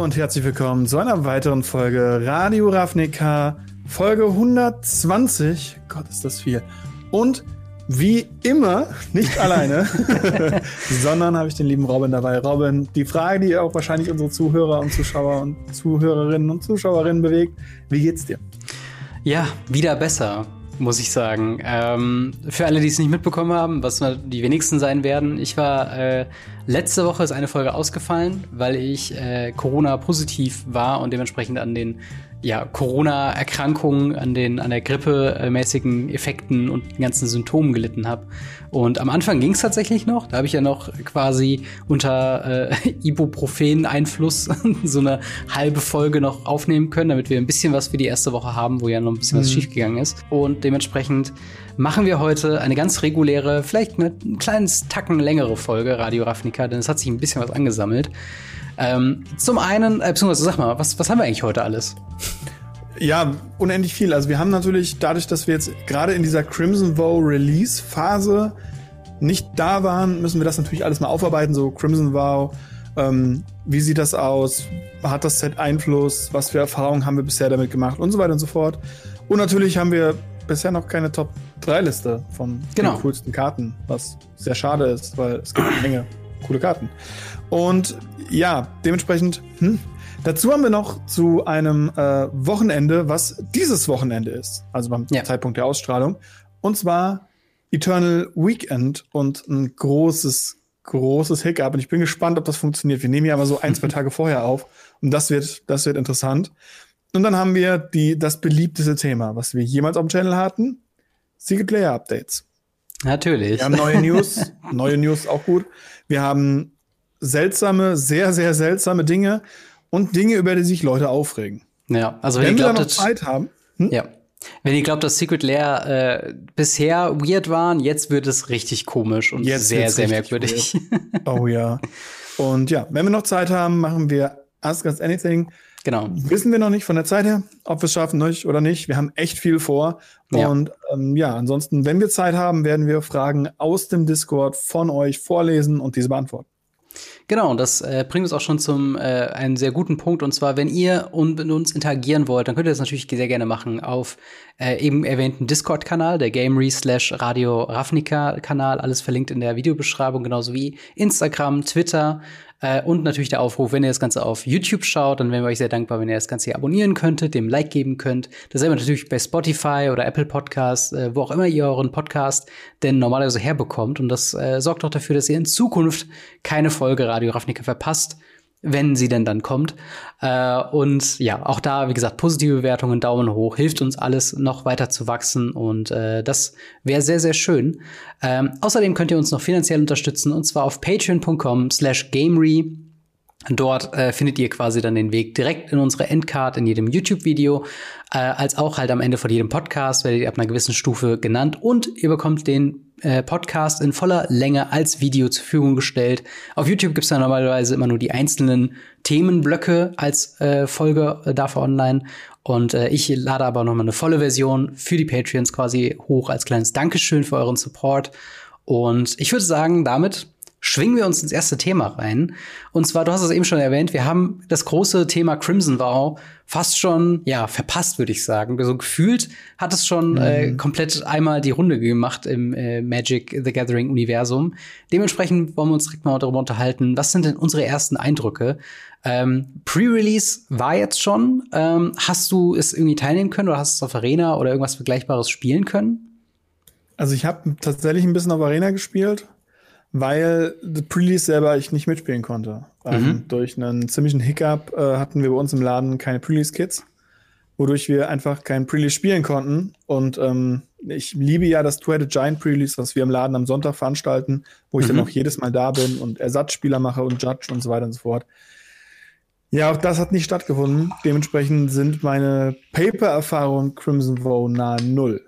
Hallo und herzlich willkommen zu einer weiteren Folge Radio Ravnica, Folge 120. Gott, ist das viel. Und wie immer, nicht alleine, sondern habe ich den lieben Robin dabei. Robin, die Frage, die auch wahrscheinlich unsere Zuhörer und Zuschauer und Zuhörerinnen und Zuschauerinnen bewegt, wie geht's dir? Ja, wieder besser muss ich sagen. Ähm, für alle, die es nicht mitbekommen haben, was die wenigsten sein werden, ich war äh, letzte Woche ist eine Folge ausgefallen, weil ich äh, Corona positiv war und dementsprechend an den ja, Corona-Erkrankungen, an den an der Grippe-mäßigen Effekten und den ganzen Symptomen gelitten habe. Und am Anfang ging es tatsächlich noch. Da habe ich ja noch quasi unter äh, Ibuprofen-Einfluss so eine halbe Folge noch aufnehmen können, damit wir ein bisschen was für die erste Woche haben, wo ja noch ein bisschen mhm. was schiefgegangen ist. Und dementsprechend machen wir heute eine ganz reguläre, vielleicht mit ein kleines Tacken längere Folge Radio Ravnica, denn es hat sich ein bisschen was angesammelt. Ähm, zum einen, äh, beziehungsweise sag mal, was, was haben wir eigentlich heute alles? Ja, unendlich viel. Also wir haben natürlich dadurch, dass wir jetzt gerade in dieser Crimson Vow Release Phase nicht da waren, müssen wir das natürlich alles mal aufarbeiten. So Crimson Vow, ähm, wie sieht das aus? Hat das Set Einfluss? Was für Erfahrungen haben wir bisher damit gemacht? Und so weiter und so fort. Und natürlich haben wir bisher noch keine Top 3 Liste von genau. den coolsten Karten, was sehr schade ist, weil es gibt eine Menge coole Karten. Und ja, dementsprechend, hm, dazu haben wir noch zu einem äh, Wochenende, was dieses Wochenende ist, also beim ja. Zeitpunkt der Ausstrahlung. Und zwar Eternal Weekend und ein großes, großes Hiccup. Und ich bin gespannt, ob das funktioniert. Wir nehmen ja immer so ein, zwei Tage vorher auf. Und das wird, das wird interessant. Und dann haben wir die, das beliebteste Thema, was wir jemals auf dem Channel hatten. Secret Player Updates. Natürlich. Wir haben neue News. neue News auch gut. Wir haben seltsame, sehr, sehr seltsame Dinge und Dinge, über die sich Leute aufregen. Ja, also wenn, wenn wir glaubt, noch Zeit haben. Hm? Ja. Wenn ihr glaubt, dass Secret Lair äh, bisher weird waren, jetzt wird es richtig komisch und jetzt sehr, sehr merkwürdig. oh ja. Und ja, wenn wir noch Zeit haben, machen wir Ask Us Anything. Genau. Wissen wir noch nicht von der Zeit her, ob wir es schaffen oder nicht. Wir haben echt viel vor. Ja. Und ähm, ja, ansonsten, wenn wir Zeit haben, werden wir Fragen aus dem Discord von euch vorlesen und diese beantworten. Genau, und das äh, bringt uns auch schon zum äh, einen sehr guten Punkt. Und zwar, wenn ihr un mit uns interagieren wollt, dann könnt ihr das natürlich sehr gerne machen auf äh, eben erwähnten Discord-Kanal, der Gamery slash Radio Ravnica-Kanal, alles verlinkt in der Videobeschreibung, genauso wie Instagram, Twitter, äh, und natürlich der Aufruf, wenn ihr das Ganze auf YouTube schaut, dann wären wir euch sehr dankbar, wenn ihr das Ganze hier abonnieren könntet, dem Like geben könnt. Dasselbe natürlich bei Spotify oder Apple Podcasts, äh, wo auch immer ihr euren Podcast denn normalerweise herbekommt. Und das äh, sorgt auch dafür, dass ihr in Zukunft keine Folge Radio Ravnica verpasst wenn sie denn dann kommt. Äh, und ja, auch da, wie gesagt, positive Bewertungen, Daumen hoch, hilft uns alles noch weiter zu wachsen und äh, das wäre sehr, sehr schön. Ähm, außerdem könnt ihr uns noch finanziell unterstützen und zwar auf patreon.com slash gamery. Dort äh, findet ihr quasi dann den Weg direkt in unsere Endcard in jedem YouTube-Video, äh, als auch halt am Ende von jedem Podcast werdet ihr ab einer gewissen Stufe genannt und ihr bekommt den äh, Podcast in voller Länge als Video zur Verfügung gestellt. Auf YouTube gibt's dann normalerweise immer nur die einzelnen Themenblöcke als äh, Folge äh, dafür online. Und äh, ich lade aber noch mal eine volle Version für die Patreons quasi hoch als kleines Dankeschön für euren Support. Und ich würde sagen, damit schwingen wir uns ins erste Thema rein. Und zwar, du hast es eben schon erwähnt, wir haben das große Thema Crimson Vow fast schon, ja, verpasst, würde ich sagen. So gefühlt hat es schon äh, mhm. äh, komplett einmal die Runde gemacht im äh, Magic the Gathering Universum. Dementsprechend wollen wir uns direkt mal darüber unterhalten, was sind denn unsere ersten Eindrücke? Ähm, Pre-Release war jetzt schon. Ähm, hast du es irgendwie teilnehmen können oder hast du es auf Arena oder irgendwas Vergleichbares spielen können? Also ich habe tatsächlich ein bisschen auf Arena gespielt weil The Pre-Release selber ich nicht mitspielen konnte. Ähm, mhm. durch einen ziemlichen Hiccup äh, hatten wir bei uns im Laden keine Pre-Release-Kits, wodurch wir einfach kein Pre-Release spielen konnten. Und ähm, ich liebe ja das Two-Headed Giant Pre-Release, was wir im Laden am Sonntag veranstalten, wo ich mhm. dann auch jedes Mal da bin und Ersatzspieler mache und Judge und so weiter und so fort. Ja, auch das hat nicht stattgefunden. Dementsprechend sind meine Paper-Erfahrungen Crimson Vow nahe Null.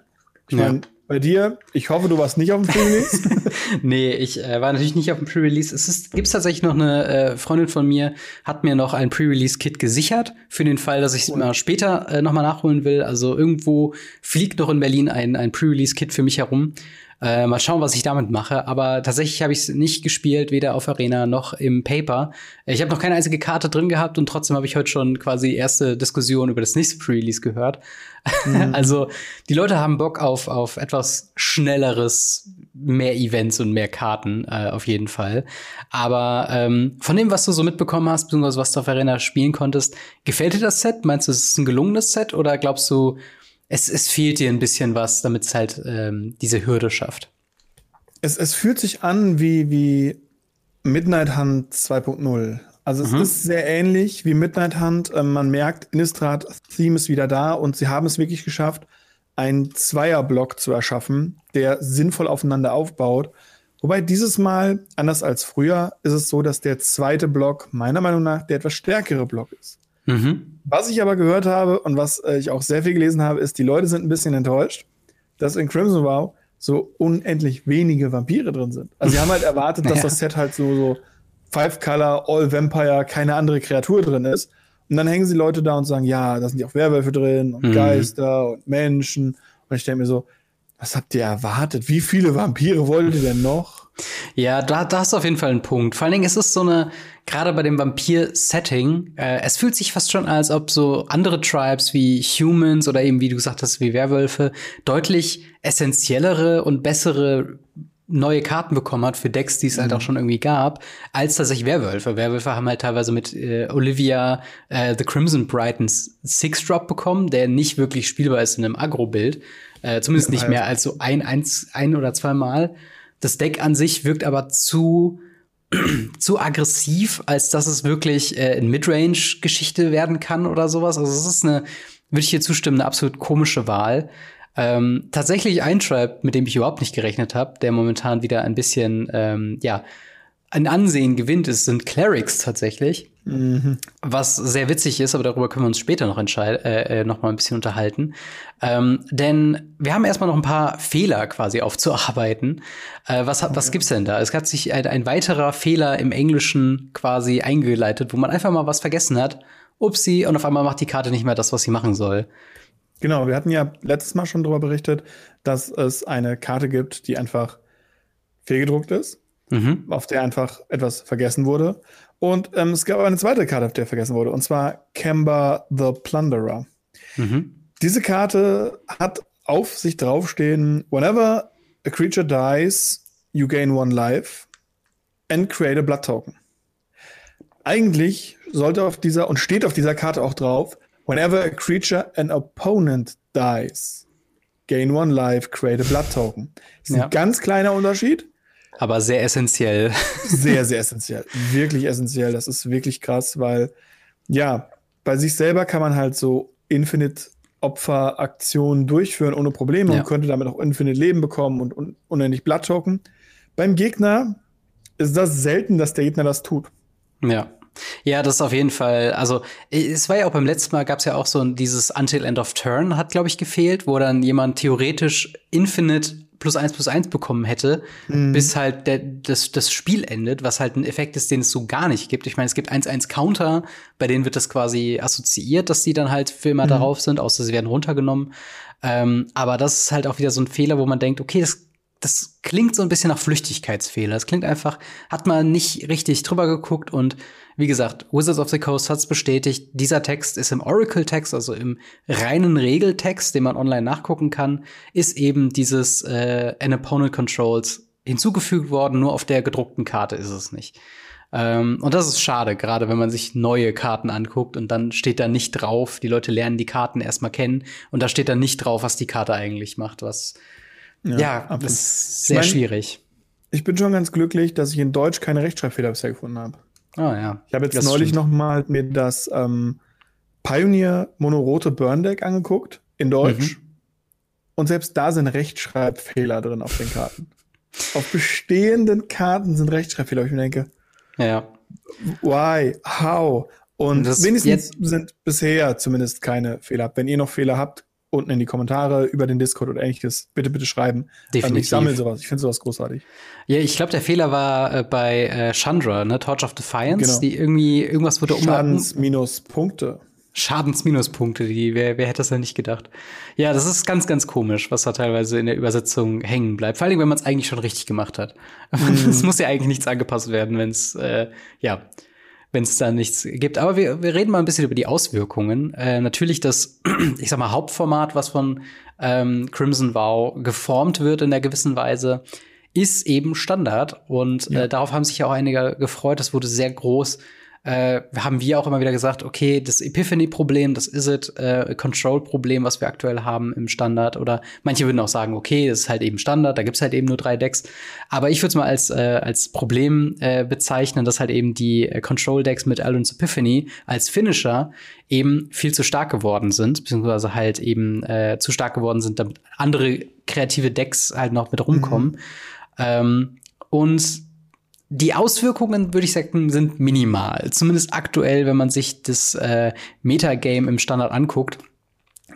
Ich ja. meine, bei dir, ich hoffe, du warst nicht auf dem Pre-Release. nee, ich äh, war natürlich nicht auf dem Pre-Release. Es ist, gibt's tatsächlich noch eine äh, Freundin von mir, hat mir noch ein Pre-Release-Kit gesichert, für den Fall, dass ich es cool. mal später äh, noch mal nachholen will. Also irgendwo fliegt noch in Berlin ein, ein Pre-Release-Kit für mich herum. Äh, mal schauen, was ich damit mache. Aber tatsächlich habe ich es nicht gespielt, weder auf Arena noch im Paper. Ich habe noch keine einzige Karte drin gehabt und trotzdem habe ich heute schon quasi erste Diskussion über das nächste Pre-Release gehört. Mhm. also die Leute haben Bock auf, auf etwas schnelleres, mehr Events und mehr Karten, äh, auf jeden Fall. Aber ähm, von dem, was du so mitbekommen hast, beziehungsweise was du auf Arena spielen konntest, gefällt dir das Set? Meinst du, es ist ein gelungenes Set oder glaubst du, es, es fehlt dir ein bisschen was, damit es halt ähm, diese Hürde schafft? Es, es fühlt sich an wie, wie Midnight Hunt 2.0. Also es mhm. ist sehr ähnlich wie Midnight Hunt. Ähm, man merkt, Innistrad Theme ist wieder da und sie haben es wirklich geschafft, einen Zweierblock zu erschaffen, der sinnvoll aufeinander aufbaut. Wobei dieses Mal, anders als früher, ist es so, dass der zweite Block meiner Meinung nach der etwas stärkere Block ist. Mhm. Was ich aber gehört habe und was äh, ich auch sehr viel gelesen habe, ist, die Leute sind ein bisschen enttäuscht, dass in Crimson Wow so unendlich wenige Vampire drin sind. Also sie haben halt erwartet, dass ja. das Set halt so, so Five Color, All Vampire, keine andere Kreatur drin ist. Und dann hängen sie Leute da und sagen, ja, da sind ja auch Werwölfe drin und mhm. Geister und Menschen. Und ich denke mir so, was habt ihr erwartet? Wie viele Vampire wollt ihr denn noch? Ja, da, da hast du auf jeden Fall einen Punkt. Vor allen Dingen ist es so eine, gerade bei dem Vampir-Setting, äh, es fühlt sich fast schon als ob so andere Tribes wie Humans oder eben, wie du gesagt hast, wie Werwölfe, deutlich essentiellere und bessere neue Karten bekommen hat für Decks, die es halt mhm. halt auch schon irgendwie gab, als tatsächlich Werwölfe. Werwölfe haben halt teilweise mit äh, Olivia äh, The Crimson Brightens Six-Drop bekommen, der nicht wirklich spielbar ist in einem Agro-Bild. Äh, zumindest nicht mehr als so ein, eins, ein oder zweimal. Das Deck an sich wirkt aber zu zu aggressiv, als dass es wirklich äh, in Midrange-Geschichte werden kann oder sowas. Also es ist eine, würde ich hier zustimmen, eine absolut komische Wahl. Ähm, tatsächlich ein Tribe, mit dem ich überhaupt nicht gerechnet habe, der momentan wieder ein bisschen, ähm, ja, ein Ansehen gewinnt, ist, sind Clerics tatsächlich. Mhm. Was sehr witzig ist, aber darüber können wir uns später noch äh, äh, noch mal ein bisschen unterhalten. Ähm, denn wir haben erstmal noch ein paar Fehler quasi aufzuarbeiten. Äh, was, was gibt's denn da? Es hat sich ein, ein weiterer Fehler im Englischen quasi eingeleitet, wo man einfach mal was vergessen hat. Upsi, und auf einmal macht die Karte nicht mehr das, was sie machen soll. Genau, wir hatten ja letztes Mal schon darüber berichtet, dass es eine Karte gibt, die einfach fehlgedruckt ist, mhm. auf der einfach etwas vergessen wurde. Und ähm, es gab eine zweite Karte, auf der vergessen wurde, und zwar Kemba the Plunderer. Mhm. Diese Karte hat auf sich draufstehen, whenever a creature dies, you gain one life and create a blood token. Eigentlich sollte auf dieser und steht auf dieser Karte auch drauf, Whenever a creature an opponent dies, gain one life, create a blood token. Das ist ja. ein ganz kleiner Unterschied. Aber sehr essentiell. Sehr, sehr essentiell. Wirklich essentiell. Das ist wirklich krass, weil, ja, bei sich selber kann man halt so Infinite Opferaktionen durchführen ohne Probleme ja. und könnte damit auch Infinite Leben bekommen und, und unendlich Blood Token. Beim Gegner ist das selten, dass der Gegner das tut. Ja. Ja, das ist auf jeden Fall. Also, es war ja auch beim letzten Mal gab es ja auch so dieses Until End of Turn hat, glaube ich, gefehlt, wo dann jemand theoretisch Infinite plus eins plus eins bekommen hätte, mhm. bis halt der, das, das Spiel endet, was halt ein Effekt ist, den es so gar nicht gibt. Ich meine, es gibt 1-1 Counter, bei denen wird das quasi assoziiert, dass die dann halt für immer mhm. darauf sind, außer sie werden runtergenommen. Ähm, aber das ist halt auch wieder so ein Fehler, wo man denkt, okay, das das klingt so ein bisschen nach Flüchtigkeitsfehler. Es klingt einfach, hat man nicht richtig drüber geguckt und wie gesagt, Wizards of the Coast hat's bestätigt. Dieser Text ist im Oracle-Text, also im reinen Regeltext, den man online nachgucken kann, ist eben dieses äh, An Opponent Controls hinzugefügt worden. Nur auf der gedruckten Karte ist es nicht. Ähm, und das ist schade, gerade wenn man sich neue Karten anguckt und dann steht da nicht drauf. Die Leute lernen die Karten erstmal kennen und da steht dann nicht drauf, was die Karte eigentlich macht, was ja, ja das ist sehr ich mein, schwierig. Ich bin schon ganz glücklich, dass ich in Deutsch keine Rechtschreibfehler bisher gefunden habe. Ah, ja. Ich habe jetzt das neulich stimmt. noch mal mir das ähm, Pioneer Monorote Burn Deck angeguckt in Deutsch. Mhm. Und selbst da sind Rechtschreibfehler drin auf den Karten. auf bestehenden Karten sind Rechtschreibfehler. Ich mir denke, ja. Why? How? Und, Und wenigstens sind bisher zumindest keine Fehler. Wenn ihr noch Fehler habt, unten in die Kommentare über den Discord oder ähnliches bitte, bitte schreiben. Definitiv. Ähm, ich sammle sowas. Ich finde sowas großartig. Ja, ich glaube, der Fehler war äh, bei äh, Chandra, ne? Torch of Defiance, genau. die irgendwie irgendwas wurde umlauten. Schadens minus Punkte. Schadensminuspunkte, die, wer, wer hätte das ja nicht gedacht? Ja, das ist ganz, ganz komisch, was da teilweise in der Übersetzung hängen bleibt. Vor allem, wenn man es eigentlich schon richtig gemacht hat. Mhm. Es muss ja eigentlich nichts angepasst werden, wenn es, äh, ja, wenn es da nichts gibt. Aber wir, wir reden mal ein bisschen über die Auswirkungen. Äh, natürlich das, ich sag mal, Hauptformat, was von ähm, Crimson Vow geformt wird in der gewissen Weise, ist eben Standard. Und ja. äh, darauf haben sich ja auch einige gefreut. Das wurde sehr groß äh, haben wir auch immer wieder gesagt, okay, das Epiphany-Problem, das is it äh, Control-Problem, was wir aktuell haben im Standard. Oder manche würden auch sagen, okay, das ist halt eben Standard, da gibt's halt eben nur drei Decks. Aber ich würde es mal als, äh, als Problem äh, bezeichnen, dass halt eben die äh, Control-Decks mit Alun's Epiphany als Finisher eben viel zu stark geworden sind, beziehungsweise halt eben äh, zu stark geworden sind, damit andere kreative Decks halt noch mit rumkommen. Mhm. Ähm, und die Auswirkungen, würde ich sagen, sind minimal. Zumindest aktuell, wenn man sich das äh, Metagame im Standard anguckt.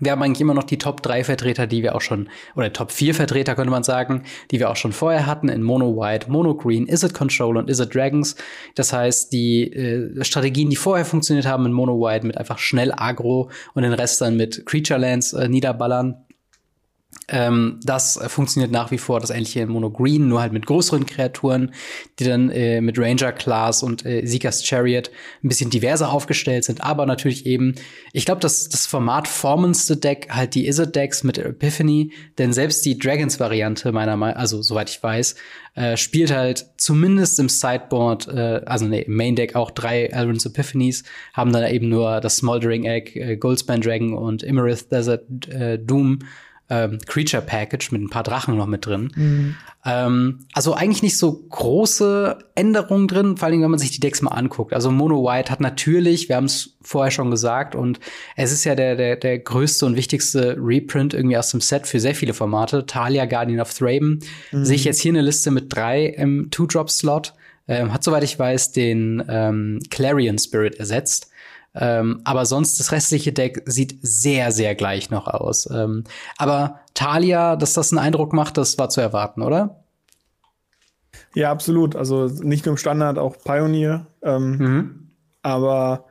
Wir haben eigentlich immer noch die Top 3 Vertreter, die wir auch schon, oder Top 4 Vertreter könnte man sagen, die wir auch schon vorher hatten in Mono White, Mono Green, Is It Control und Is It Dragons. Das heißt, die äh, Strategien, die vorher funktioniert haben in Mono White mit einfach schnell Agro und den Rest dann mit Creature Lands äh, niederballern, ähm, das funktioniert nach wie vor das ähnliche in Mono Green, nur halt mit größeren Kreaturen, die dann äh, mit Ranger Class und äh, Seeker's Chariot ein bisschen diverser aufgestellt sind, aber natürlich eben, ich glaube, dass das Format formenste Deck halt die Izzet Decks mit Epiphany, denn selbst die Dragons Variante meiner Meinung, also soweit ich weiß, äh, spielt halt zumindest im Sideboard, äh, also nee, im Main Deck auch drei Elrond's Epiphanies, haben dann eben nur das Smoldering Egg, äh, Goldspan Dragon und Imerith Desert äh, Doom ähm, Creature Package mit ein paar Drachen noch mit drin. Mhm. Ähm, also eigentlich nicht so große Änderungen drin, vor allem wenn man sich die Decks mal anguckt. Also Mono White hat natürlich, wir haben es vorher schon gesagt, und es ist ja der, der, der größte und wichtigste Reprint irgendwie aus dem Set für sehr viele Formate. Talia, Guardian of Thraben. Mhm. Sehe ich jetzt hier eine Liste mit drei im Two-Drop-Slot. Ähm, hat, soweit ich weiß, den ähm, Clarion Spirit ersetzt. Ähm, aber sonst das restliche Deck sieht sehr, sehr gleich noch aus. Ähm, aber Talia, dass das einen Eindruck macht, das war zu erwarten, oder? Ja, absolut. Also nicht nur im Standard, auch Pioneer. Ähm, mhm. Aber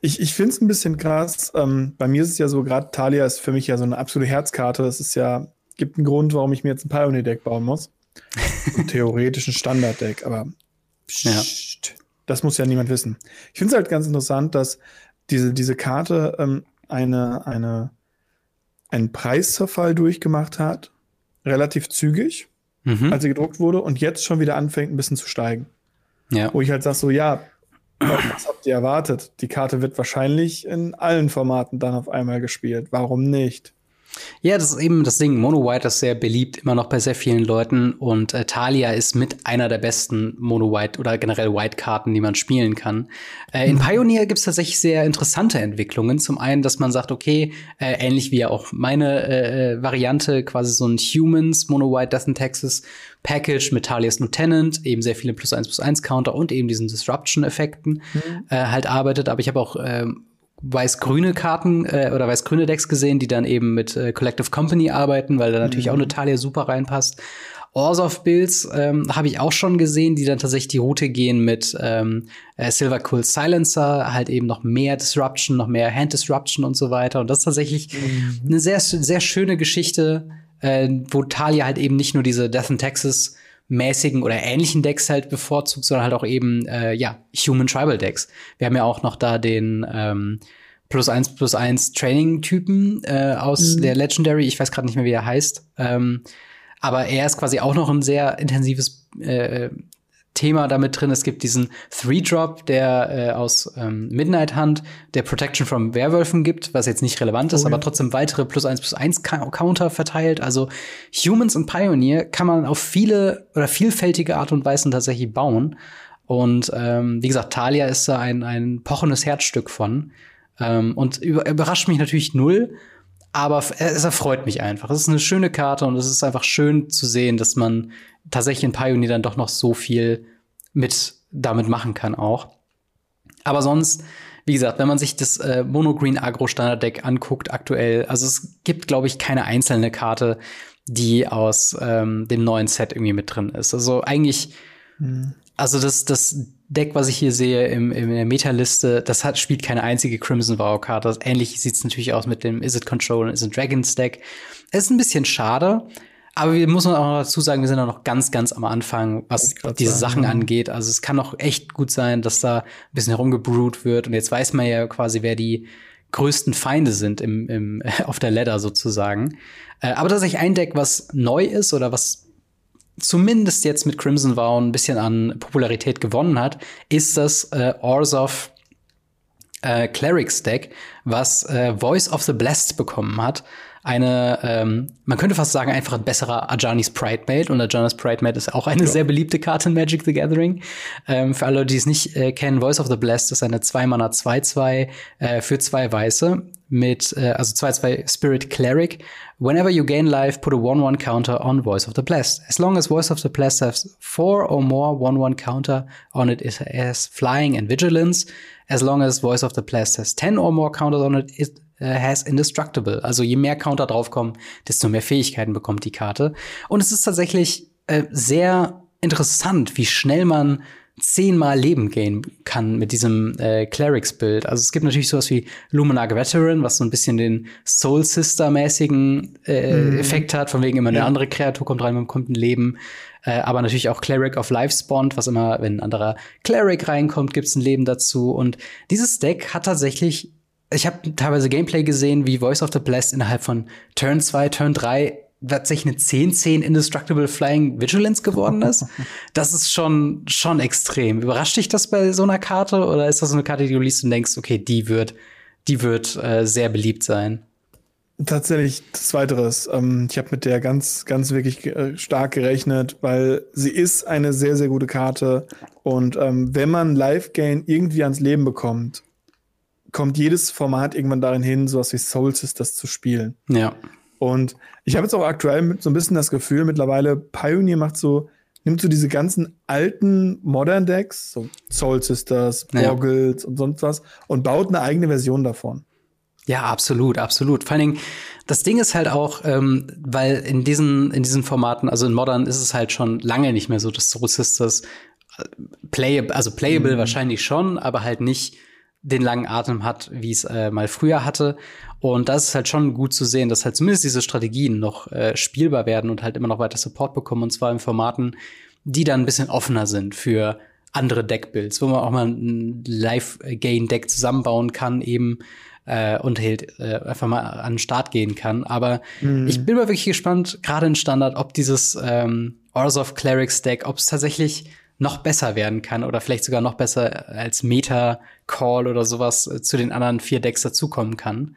ich, ich finde es ein bisschen krass. Ähm, bei mir ist es ja so, gerade Talia ist für mich ja so eine absolute Herzkarte. Es ist ja, gibt einen Grund, warum ich mir jetzt ein Pioneer-Deck bauen muss. Ein theoretischen Standard-Deck, aber ja. Das muss ja niemand wissen. Ich finde es halt ganz interessant, dass diese, diese Karte ähm, eine, eine, einen Preiszerfall durchgemacht hat, relativ zügig, mhm. als sie gedruckt wurde, und jetzt schon wieder anfängt, ein bisschen zu steigen. Ja. Wo ich halt sage, so, ja, was habt ihr erwartet? Die Karte wird wahrscheinlich in allen Formaten dann auf einmal gespielt. Warum nicht? Ja, das ist eben das Ding. Mono White ist sehr beliebt, immer noch bei sehr vielen Leuten. Und äh, Talia ist mit einer der besten Mono White oder generell White-Karten, die man spielen kann. Äh, in mhm. Pioneer gibt es tatsächlich sehr interessante Entwicklungen. Zum einen, dass man sagt, okay, äh, ähnlich wie ja auch meine äh, äh, Variante, quasi so ein Humans, Mono White, Death in Texas Package mit Talias Lieutenant, eben sehr viele plus eins plus eins Counter und eben diesen Disruption-Effekten mhm. äh, halt arbeitet. Aber ich habe auch ähm, weiß-grüne Karten äh, oder weiß-grüne Decks gesehen, die dann eben mit äh, Collective Company arbeiten, weil da natürlich mhm. auch eine Talia super reinpasst. Orzov Builds ähm, habe ich auch schon gesehen, die dann tatsächlich die Route gehen mit ähm, äh, Silver Cool Silencer, halt eben noch mehr Disruption, noch mehr Hand Disruption und so weiter. Und das ist tatsächlich mhm. eine sehr, sehr schöne Geschichte, äh, wo Talia halt eben nicht nur diese Death in Texas mäßigen oder ähnlichen Decks halt bevorzugt, sondern halt auch eben, äh, ja, Human Tribal Decks. Wir haben ja auch noch da den ähm, plus eins plus eins Training-Typen äh, aus mhm. der Legendary, ich weiß gerade nicht mehr, wie er heißt. Ähm, aber er ist quasi auch noch ein sehr intensives äh, Thema damit drin. Es gibt diesen Three-Drop, der äh, aus ähm, Midnight Hunt der Protection from Werwölfen gibt, was jetzt nicht relevant ist, oh, ja. aber trotzdem weitere plus eins plus eins Counter verteilt. Also Humans und Pioneer kann man auf viele oder vielfältige Art und Weisen tatsächlich bauen. Und ähm, wie gesagt, Talia ist da ein, ein pochendes Herzstück von. Ähm, und über, überrascht mich natürlich null, aber es erfreut mich einfach. Es ist eine schöne Karte und es ist einfach schön zu sehen, dass man tatsächlich in Pioneer dann doch noch so viel mit damit machen kann auch. Aber sonst, wie gesagt, wenn man sich das äh, Mono Green Agro Standard Deck anguckt aktuell, also es gibt, glaube ich, keine einzelne Karte, die aus ähm, dem neuen Set irgendwie mit drin ist. Also eigentlich, mhm. also das, das Deck, was ich hier sehe im, in der Meta-Liste, das hat, spielt keine einzige Crimson Vow-Karte. Ähnlich sieht es natürlich aus mit dem Is It Control und Is It Dragons Deck. Es ist ein bisschen schade, aber wir müssen auch noch dazu sagen, wir sind auch noch ganz, ganz am Anfang, was diese sagen, Sachen angeht. Also es kann auch echt gut sein, dass da ein bisschen herumgebrewt wird. Und jetzt weiß man ja quasi, wer die größten Feinde sind im, im, auf der Ladder sozusagen. Äh, aber tatsächlich ein Deck, was neu ist oder was zumindest jetzt mit Crimson Vow ein bisschen an Popularität gewonnen hat, ist das äh, Orzov äh, Clerics Deck, was äh, Voice of the Blessed bekommen hat eine, ähm, man könnte fast sagen, einfach ein besserer Ajani's Pride Mate. Und Ajani's Pride Mate ist auch eine ja. sehr beliebte Karte in Magic the Gathering. Ähm, für alle, die es nicht äh, kennen, Voice of the Blessed ist eine 2-Mana 2-2 äh, für zwei Weiße mit, äh, also 2-2 Spirit Cleric. Whenever you gain life, put a 1-1 counter on Voice of the Blessed. As long as Voice of the Blessed has four or more 1-1 counter on it, it has flying and vigilance. As long as Voice of the Blessed has 10 or more counters on it, it äh, has Indestructible. Also je mehr Counter draufkommen, desto mehr Fähigkeiten bekommt die Karte. Und es ist tatsächlich äh, sehr interessant, wie schnell man zehnmal Leben gehen kann mit diesem äh, Clerics-Bild. Also es gibt natürlich sowas wie Luminarch Veteran, was so ein bisschen den Soul Sister-mäßigen äh, mm. Effekt hat, von wegen immer ja. eine andere Kreatur kommt rein, man bekommt ein Leben. Äh, aber natürlich auch Cleric of Life Spawned, was immer, wenn ein anderer Cleric reinkommt, gibt's ein Leben dazu. Und dieses Deck hat tatsächlich ich habe teilweise Gameplay gesehen, wie Voice of the Blessed innerhalb von Turn 2, Turn 3 tatsächlich eine 10-10 Indestructible Flying Vigilance geworden ist. Das ist schon, schon extrem. Überrascht dich das bei so einer Karte oder ist das so eine Karte, die du liest und denkst, okay, die wird, die wird äh, sehr beliebt sein? Tatsächlich Zweiteres. Ähm, ich habe mit der ganz, ganz wirklich äh, stark gerechnet, weil sie ist eine sehr, sehr gute Karte. Und ähm, wenn man Live Gain irgendwie ans Leben bekommt, kommt jedes Format irgendwann darin hin, sowas wie Soul Sisters zu spielen. Ja. Und ich habe jetzt auch aktuell so ein bisschen das Gefühl, mittlerweile Pioneer macht so, nimmt so diese ganzen alten Modern Decks, so Soul Sisters, Boggles ja. und sonst was, und baut eine eigene Version davon. Ja, absolut, absolut. Vor allen Dingen, das Ding ist halt auch, ähm, weil in diesen, in diesen Formaten, also in Modern ist es halt schon lange nicht mehr so, dass Soul Sisters äh, playable, also playable mhm. wahrscheinlich schon, aber halt nicht den langen Atem hat, wie es äh, mal früher hatte. Und das ist halt schon gut zu sehen, dass halt zumindest diese Strategien noch äh, spielbar werden und halt immer noch weiter Support bekommen. Und zwar in Formaten, die dann ein bisschen offener sind für andere Deckbuilds, wo man auch mal ein Live-Gain-Deck zusammenbauen kann, eben äh, und halt äh, einfach mal an den Start gehen kann. Aber mhm. ich bin mal wirklich gespannt, gerade in Standard, ob dieses ähm, Orzov Clerics Deck, ob es tatsächlich noch besser werden kann oder vielleicht sogar noch besser als Meta-Call oder sowas äh, zu den anderen vier Decks dazukommen kann.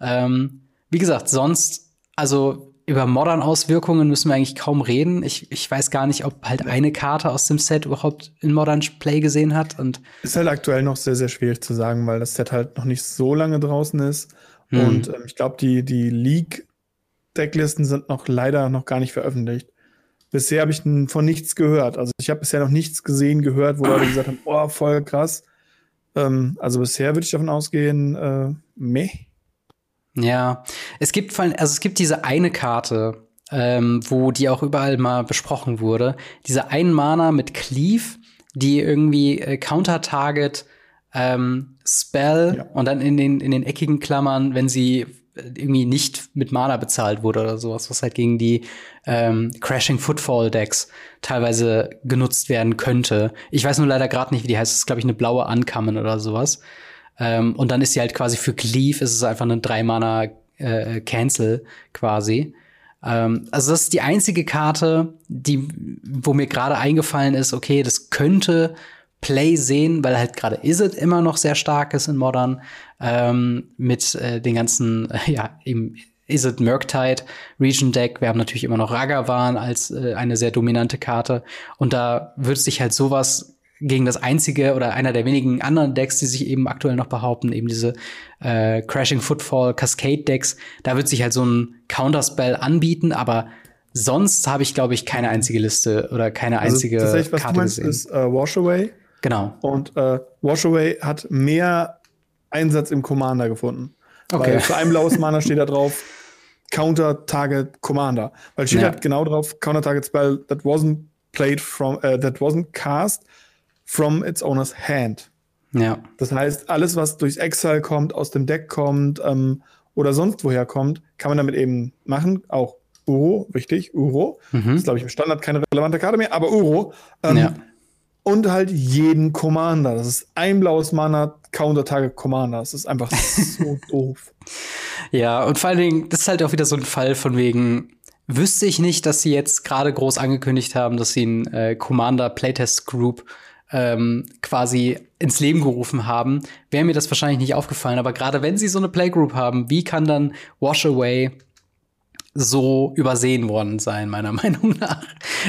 Ähm, wie gesagt, sonst, also über Modern-Auswirkungen müssen wir eigentlich kaum reden. Ich, ich weiß gar nicht, ob halt eine Karte aus dem Set überhaupt in Modern Play gesehen hat. Und ist halt aktuell noch sehr, sehr schwierig zu sagen, weil das Set halt noch nicht so lange draußen ist. Hm. Und ähm, ich glaube, die, die League-Decklisten sind noch leider noch gar nicht veröffentlicht bisher habe ich von nichts gehört. Also ich habe bisher noch nichts gesehen, gehört, wo Leute gesagt haben, oh, voll krass. Ähm, also bisher würde ich davon ausgehen, äh, meh. Ja, es gibt vor allem, also es gibt diese eine Karte, ähm, wo die auch überall mal besprochen wurde. Diese ein Mana mit Cleave, die irgendwie äh, Counter-Target ähm, Spell ja. und dann in den, in den eckigen Klammern, wenn sie irgendwie nicht mit Mana bezahlt wurde oder sowas, was halt gegen die ähm, Crashing Footfall Decks teilweise genutzt werden könnte. Ich weiß nur leider gerade nicht, wie die heißt. Das ist, glaube ich, eine blaue Ankamen oder sowas. Ähm, und dann ist sie halt quasi für Cleave, ist es einfach eine drei Mana äh, Cancel quasi. Ähm, also das ist die einzige Karte, die, wo mir gerade eingefallen ist, okay, das könnte Play sehen, weil halt gerade Izzet immer noch sehr stark ist in Modern, ähm, mit äh, den ganzen, äh, ja, eben Izzet Murktide Region Deck. Wir haben natürlich immer noch Ragavan als äh, eine sehr dominante Karte. Und da wird sich halt sowas gegen das einzige oder einer der wenigen anderen Decks, die sich eben aktuell noch behaupten, eben diese äh, Crashing Footfall Cascade Decks, da wird sich halt so ein Counterspell anbieten, aber sonst habe ich, glaube ich, keine einzige Liste oder keine also einzige also, was Karte du meinst, gesehen. ist äh, Washaway. Genau. Und äh, Washaway hat mehr Einsatz im Commander gefunden. Okay. Weil für ein blaues Mana steht da drauf Counter Target Commander. Weil steht ja. halt genau drauf Counter Target Spell that wasn't played from uh, that wasn't cast from its owner's hand. Ja. Das heißt, alles, was durchs Exile kommt, aus dem Deck kommt ähm, oder sonst woher kommt, kann man damit eben machen. Auch Uro, wichtig, Uro. Mhm. Das ist, glaube ich, im Standard keine relevante Karte mehr, aber Uro. Ähm, Ja. Und halt jeden Commander. Das ist ein blaues Mana, Counter-Target Commander. Das ist einfach so doof. Ja, und vor allen Dingen, das ist halt auch wieder so ein Fall von wegen, wüsste ich nicht, dass sie jetzt gerade groß angekündigt haben, dass sie ein äh, Commander Playtest Group ähm, quasi ins Leben gerufen haben, wäre mir das wahrscheinlich nicht aufgefallen. Aber gerade wenn sie so eine Playgroup haben, wie kann dann Wash Away so übersehen worden sein, meiner Meinung nach.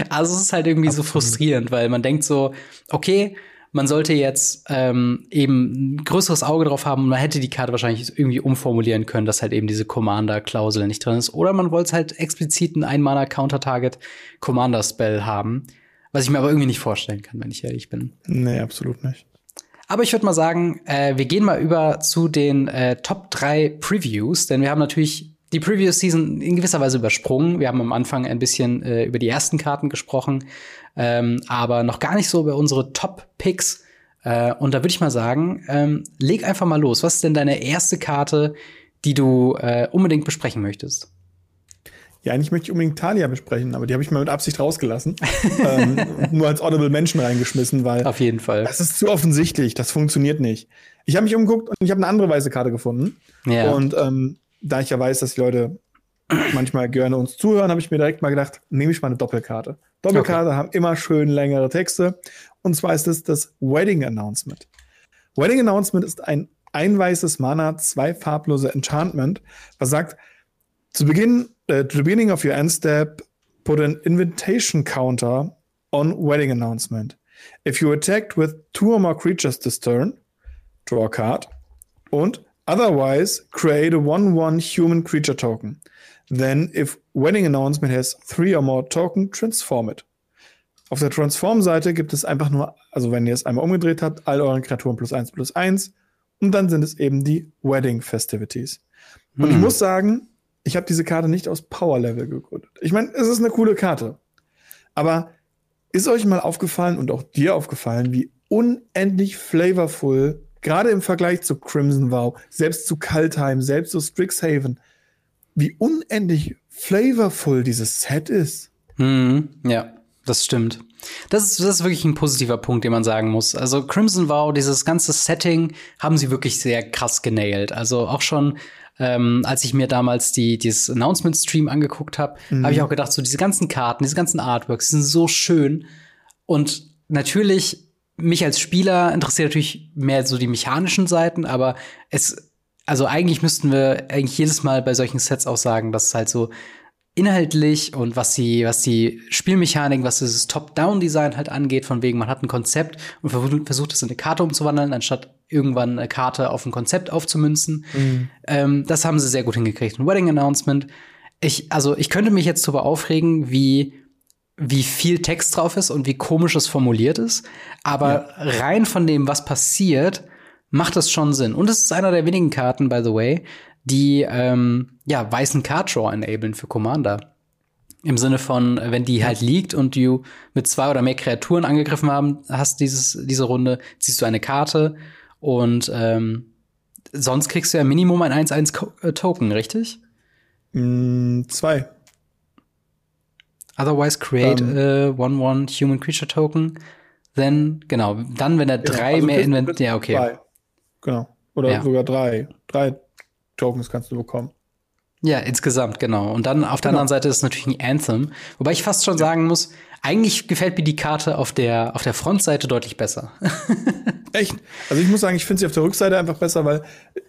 Also es ist halt irgendwie so frustrierend, weil man denkt so, okay, man sollte jetzt ähm, eben ein größeres Auge drauf haben und man hätte die Karte wahrscheinlich irgendwie umformulieren können, dass halt eben diese Commander-Klausel nicht drin ist. Oder man wollte halt explizit einen Ein-Mana-Counter-Target-Commander-Spell haben, was ich mir aber irgendwie nicht vorstellen kann, wenn ich ehrlich bin. Nee, absolut nicht. Aber ich würde mal sagen, äh, wir gehen mal über zu den äh, Top 3 Previews, denn wir haben natürlich die Preview-Season in gewisser Weise übersprungen. Wir haben am Anfang ein bisschen äh, über die ersten Karten gesprochen, ähm, aber noch gar nicht so über unsere Top-Picks. Äh, und da würde ich mal sagen, ähm, leg einfach mal los. Was ist denn deine erste Karte, die du äh, unbedingt besprechen möchtest? Ja, eigentlich möchte ich unbedingt Talia besprechen, aber die habe ich mal mit Absicht rausgelassen. ähm, nur als Audible Menschen reingeschmissen, weil Auf jeden Fall. das ist zu offensichtlich. Das funktioniert nicht. Ich habe mich umgeguckt und ich habe eine andere weiße Karte gefunden. Ja. Und ähm, da ich ja weiß, dass die Leute manchmal gerne uns zuhören, habe ich mir direkt mal gedacht, nehme ich mal eine Doppelkarte. Doppelkarte haben immer schön längere Texte. Und zwar ist es das Wedding Announcement. Wedding Announcement ist ein ein weißes Mana, zwei farblose Enchantment, was sagt, zu Beginn, äh, to the beginning of your end step, put an invitation counter on Wedding Announcement. If you attacked with two or more creatures this turn, draw a card. Und otherwise, create a 1-1 human creature token. Then, if Wedding Announcement has three or more token, transform it. Auf der Transform-Seite gibt es einfach nur, also wenn ihr es einmal umgedreht habt, all euren Kreaturen plus eins plus eins Und dann sind es eben die Wedding Festivities. Und ich Hm. muss sagen, ich habe diese Karte nicht aus Power Level gegründet. Ich meine, es ist eine coole Karte. Aber ist euch mal aufgefallen und auch dir aufgefallen, wie unendlich flavorful, gerade im Vergleich zu Crimson Vow, selbst zu Kaltheim, selbst zu Strixhaven, wie unendlich flavorful dieses Set ist? Hm, ja, das stimmt. Das ist, das ist wirklich ein positiver Punkt, den man sagen muss. Also Crimson Vow, dieses ganze Setting haben sie wirklich sehr krass genailt. Also auch schon, ähm, als ich mir damals die, dieses Announcement-Stream angeguckt habe, habe ich auch gedacht, so diese ganzen Karten, diese ganzen Artworks, die sind so schön. Und natürlich, mich als Spieler interessiert natürlich mehr so die mechanischen Seiten, aber es, also eigentlich müssten wir eigentlich jedes Mal bei solchen Sets auch sagen, dass es halt so inhaltlich und was die, was die Spielmechanik, was dieses Top-Down-Design halt angeht, von wegen, man hat ein Konzept und versucht, es in eine Karte umzuwandeln, anstatt irgendwann eine Karte auf ein Konzept aufzumünzen. Ähm, das haben sie sehr gut hingekriegt. Ein Wedding Announcement. Ich, also ich könnte mich jetzt darüber aufregen, wie wie viel Text drauf ist und wie komisch es formuliert ist. Aber rein von dem, was passiert, macht es schon Sinn. Und es ist einer der wenigen Karten, by the way, die ähm, ja weißen Card Draw enablen für Commander. Im Sinne von, wenn die halt liegt und du mit zwei oder mehr Kreaturen angegriffen haben, hast dieses, diese Runde, ziehst du eine Karte und ähm, sonst kriegst du ja Minimum ein 1-1-Token, richtig? Mm, zwei. Otherwise create Ähm. a 1-1 Human Creature Token. Then, genau, dann, wenn er drei also mehr Invent, ja, okay. Zwei. Genau. Oder Ja. sogar drei. Drei Tokens kannst du bekommen. Ja, insgesamt, genau. Und dann auf der Genau. anderen Seite ist natürlich ein Anthem. Wobei ich fast schon sagen muss, eigentlich gefällt mir die Karte auf der, auf der Frontseite deutlich besser. Echt? Also ich muss sagen, ich finde sie auf der Rückseite einfach besser, weil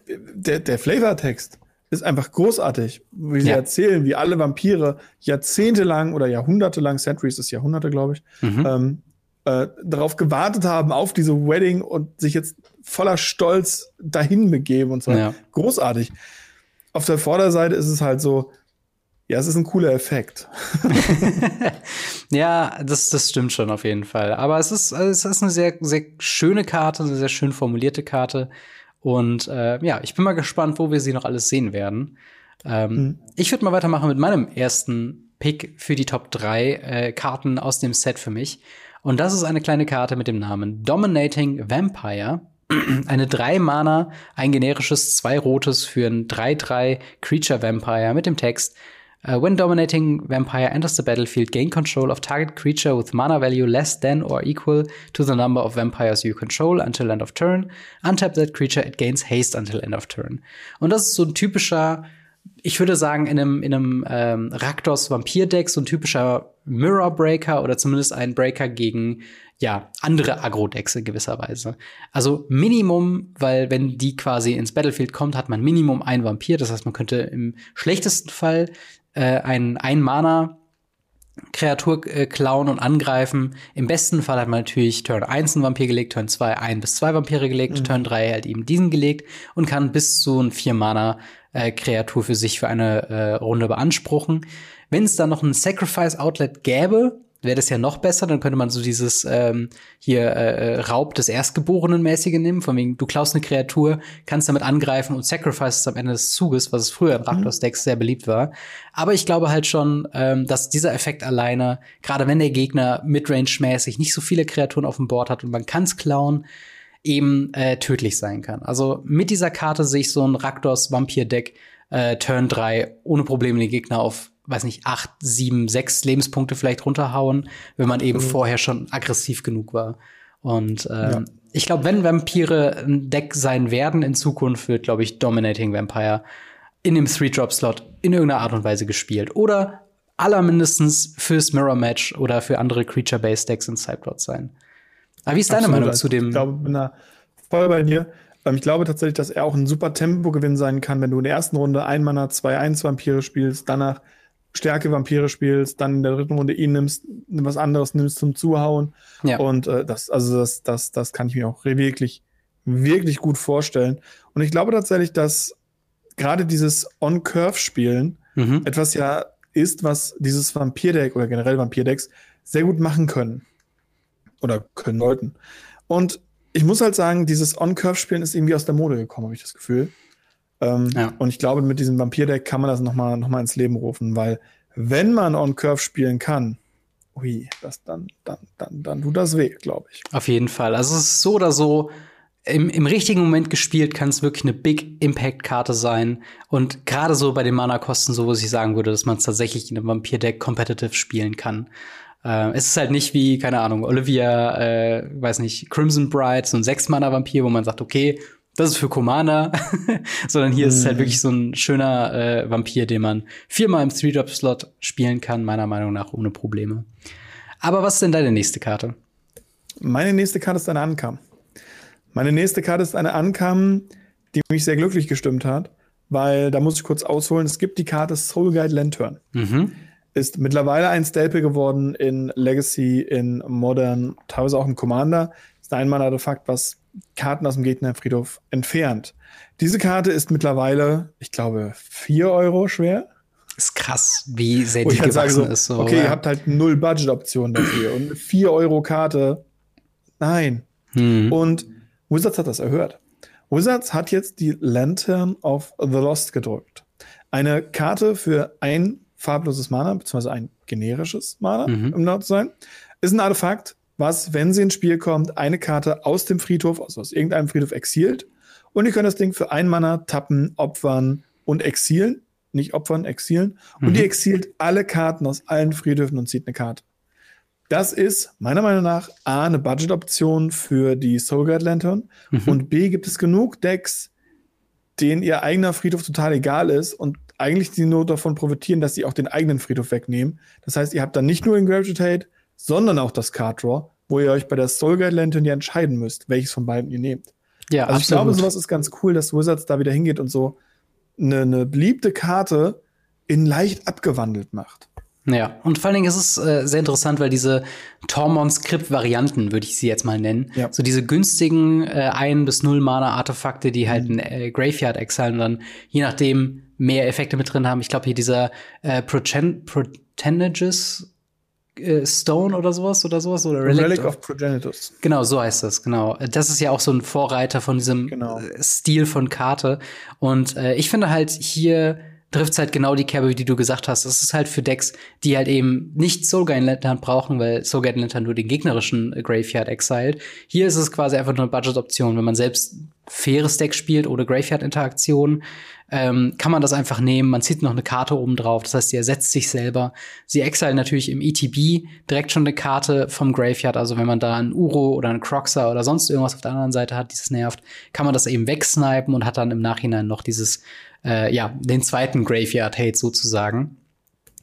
äh, der, der Flavortext ist einfach großartig. Wie sie Ja. erzählen, wie alle Vampire jahrzehntelang oder jahrhundertelang, Centuries ist Jahrhunderte, glaube ich, Mhm. ähm, äh, darauf gewartet haben, auf diese Wedding und sich jetzt voller Stolz dahin begeben und so. Ja. Großartig. Auf der Vorderseite ist es halt so, ja, es ist ein cooler Effekt. ja, das, das stimmt schon auf jeden Fall. Aber es ist, es ist eine sehr, sehr schöne Karte, eine sehr schön formulierte Karte. Und äh, ja, ich bin mal gespannt, wo wir sie noch alles sehen werden. Ähm, Mhm. Ich würde mal weitermachen mit meinem ersten Pick für die Top 3 äh, Karten aus dem Set für mich. Und das ist eine kleine Karte mit dem Namen Dominating Vampire. Eine 3 Mana, ein generisches, zwei rotes für ein 3-3 Creature Vampire mit dem Text Uh, when dominating vampire enters the battlefield, gain control of target creature with mana value less than or equal to the number of vampires you control until end of turn. Untap that creature, it gains haste until end of turn. Und das ist so ein typischer, ich würde sagen, in einem, in einem ähm, Raktos Vampir-Deck, so ein typischer Mirror Breaker oder zumindest ein Breaker gegen ja, andere Agro-Decks in gewisser Weise. Also Minimum, weil wenn die quasi ins Battlefield kommt, hat man Minimum ein Vampir. Das heißt, man könnte im schlechtesten Fall äh, ein Ein-Mana Kreatur äh, klauen und angreifen. Im besten Fall hat man natürlich Turn 1 einen Vampir gelegt, Turn 2 ein bis zwei Vampire gelegt, mhm. Turn 3 halt eben diesen gelegt und kann bis zu ein 4-Mana äh, Kreatur für sich für eine äh, Runde beanspruchen. Wenn es dann noch ein Sacrifice Outlet gäbe, wäre das ja noch besser, dann könnte man so dieses ähm, hier äh, äh, Raub des Erstgeborenen mäßige nehmen, von wegen du klaust eine Kreatur, kannst damit angreifen und sacrifices am Ende des Zuges, was es früher in Raktos Decks sehr beliebt war. Aber ich glaube halt schon, ähm, dass dieser Effekt alleine, gerade wenn der Gegner Midrange-mäßig nicht so viele Kreaturen auf dem Board hat und man kann's klauen, eben äh, tödlich sein kann. Also mit dieser Karte sehe ich so ein Raktos Vampir Deck äh, Turn 3 ohne Probleme den Gegner auf weiß nicht, acht, sieben, sechs Lebenspunkte vielleicht runterhauen, wenn man eben mhm. vorher schon aggressiv genug war. Und ähm, ja. ich glaube, wenn Vampire ein Deck sein werden in Zukunft, wird, glaube ich, Dominating Vampire in dem Three-Drop-Slot in irgendeiner Art und Weise gespielt. Oder allermindestens fürs Mirror-Match oder für andere Creature-Based Decks in Sideboard sein. Aber wie ist deine Absolut. Meinung zu dem? Ich glaube, bin da voll bei dir. Ähm, ich glaube tatsächlich, dass er auch ein super Tempo-Gewinn sein kann, wenn du in der ersten Runde ein Mana, zwei, eins Vampire spielst, danach Stärke Vampire spielst, dann in der dritten Runde ihn nimmst, was anderes nimmst zum Zuhauen. Ja. Und äh, das, also das, das, das kann ich mir auch wirklich, wirklich gut vorstellen. Und ich glaube tatsächlich, dass gerade dieses On-Curve-Spielen mhm. etwas ja ist, was dieses Vampir-Deck oder generell Vampir-Decks sehr gut machen können. Oder können sollten. Und ich muss halt sagen, dieses On-Curve-Spielen ist irgendwie aus der Mode gekommen, habe ich das Gefühl. Ähm, ja. Und ich glaube, mit diesem Vampir-Deck kann man das nochmal noch mal ins Leben rufen, weil wenn man On Curve spielen kann, ui, das dann, dann, dann, dann tut das weh, glaube ich. Auf jeden Fall. Also es ist so oder so, im, im richtigen Moment gespielt kann es wirklich eine Big Impact-Karte sein. Und gerade so bei den Mana-Kosten, so wo ich sagen würde, dass man es tatsächlich in einem Vampir-Deck competitive spielen kann. Äh, es ist halt nicht wie, keine Ahnung, Olivia, äh, weiß nicht, Crimson Bride, so ein Sechs-Mana-Vampir, wo man sagt, okay, das ist für Commander, sondern hier mm. ist es halt mhm. wirklich so ein schöner äh, Vampir, den man viermal im Three-Drop-Slot spielen kann, meiner Meinung nach ohne Probleme. Aber was ist denn deine nächste Karte? Meine nächste Karte ist eine Ankam. Meine nächste Karte ist eine Ankam, die mich sehr glücklich gestimmt hat, weil da muss ich kurz ausholen. Es gibt die Karte Soul Guide Lantern. Mhm. Ist mittlerweile ein Staple geworden in Legacy, in Modern, teilweise auch im Commander. Ist ein Mana-Artefakt, was Karten aus dem Gegnerfriedhof entfernt. Diese Karte ist mittlerweile, ich glaube, 4 Euro schwer. Ist krass, wie sehr die halt gewachsen so, ist. So, okay, ja. ihr habt halt null Budget-Optionen dafür. Und 4 Euro Karte, nein. Hm. Und Wizards hat das erhört. Wizards hat jetzt die Lantern of the Lost gedrückt. Eine Karte für ein farbloses Mana, beziehungsweise ein generisches Mana, mhm. um genau zu sein. Ist ein Artefakt, was, wenn sie ins Spiel kommt, eine Karte aus dem Friedhof, also aus irgendeinem Friedhof exilt. Und ihr könnt das Ding für ein Mana tappen, opfern und exilen. Nicht opfern, exilen. Mhm. Und ihr exilt alle Karten aus allen Friedhöfen und zieht eine Karte. Das ist meiner Meinung nach A, eine Budget-Option für die Soul Guide Lantern. Mhm. Und B, gibt es genug Decks, denen ihr eigener Friedhof total egal ist und eigentlich die nur davon profitieren, dass sie auch den eigenen Friedhof wegnehmen. Das heißt, ihr habt dann nicht nur Ingravitate, sondern auch das Card Draw, wo ihr euch bei der Soul Guide Lantern ja entscheiden müsst, welches von beiden ihr nehmt. Ja, also absolut. ich glaube, sowas ist ganz cool, dass Wizards da wieder hingeht und so eine, eine beliebte Karte in leicht abgewandelt macht. Ja, und vor allen Dingen ist es äh, sehr interessant, weil diese Tormon-Skript-Varianten, würde ich sie jetzt mal nennen, ja. so diese günstigen äh, 1 bis 0 Mana-Artefakte, die halt mhm. ein äh, Graveyard exilen und dann je nachdem mehr Effekte mit drin haben. Ich glaube hier dieser äh, Protenages Stone oder sowas oder sowas oder Relic, Relic of Progenitus. Genau, so heißt das, genau. Das ist ja auch so ein Vorreiter von diesem genau. Stil von Karte und äh, ich finde halt hier trifft halt genau die Kerbe, die du gesagt hast. Das ist halt für Decks, die halt eben nicht Soulguide Lantern brauchen, weil Soulguide Lantern nur den gegnerischen Graveyard exiled. Hier ist es quasi einfach nur eine Budget-Option. Wenn man selbst faires Deck spielt oder Graveyard-Interaktion, ähm, kann man das einfach nehmen. Man zieht noch eine Karte oben drauf. Das heißt, sie ersetzt sich selber. Sie exile natürlich im ETB direkt schon eine Karte vom Graveyard. Also wenn man da einen Uro oder einen Croxer oder sonst irgendwas auf der anderen Seite hat, dieses nervt, kann man das eben wegsnipen und hat dann im Nachhinein noch dieses äh, ja, den zweiten Graveyard-Hate sozusagen.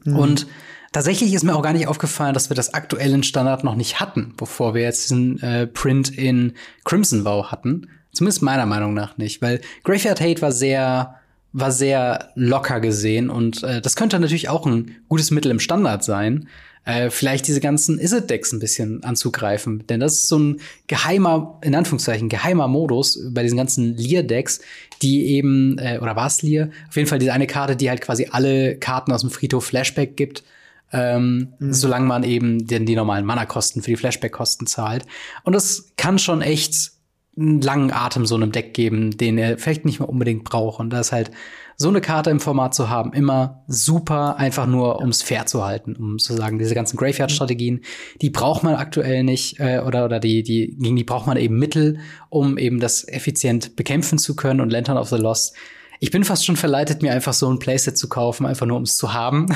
Mhm. Und tatsächlich ist mir auch gar nicht aufgefallen, dass wir das aktuellen Standard noch nicht hatten, bevor wir jetzt diesen äh, Print in Crimson Vow hatten. Zumindest meiner Meinung nach nicht, weil Graveyard Hate war sehr war sehr locker gesehen und äh, das könnte natürlich auch ein gutes Mittel im Standard sein, äh, vielleicht diese ganzen Izzet-Decks ein bisschen anzugreifen. Denn das ist so ein geheimer, in Anführungszeichen, geheimer Modus bei diesen ganzen Lear-Decks, die eben, äh, oder war es Lear? Auf jeden Fall diese eine Karte, die halt quasi alle Karten aus dem Friedhof Flashback gibt. Ähm, mhm. solange man eben den, die normalen Mana-Kosten für die Flashback-Kosten zahlt. Und das kann schon echt einen langen Atem so einem Deck geben, den er vielleicht nicht mehr unbedingt braucht. Und da ist halt so eine Karte im Format zu haben, immer super, einfach nur, ums fair zu halten, um zu sagen, diese ganzen Graveyard-Strategien, die braucht man aktuell nicht, äh, oder, oder die, die, gegen die braucht man eben Mittel, um eben das effizient bekämpfen zu können und Lantern of the Lost ich bin fast schon verleitet, mir einfach so ein Playset zu kaufen, einfach nur um es zu haben,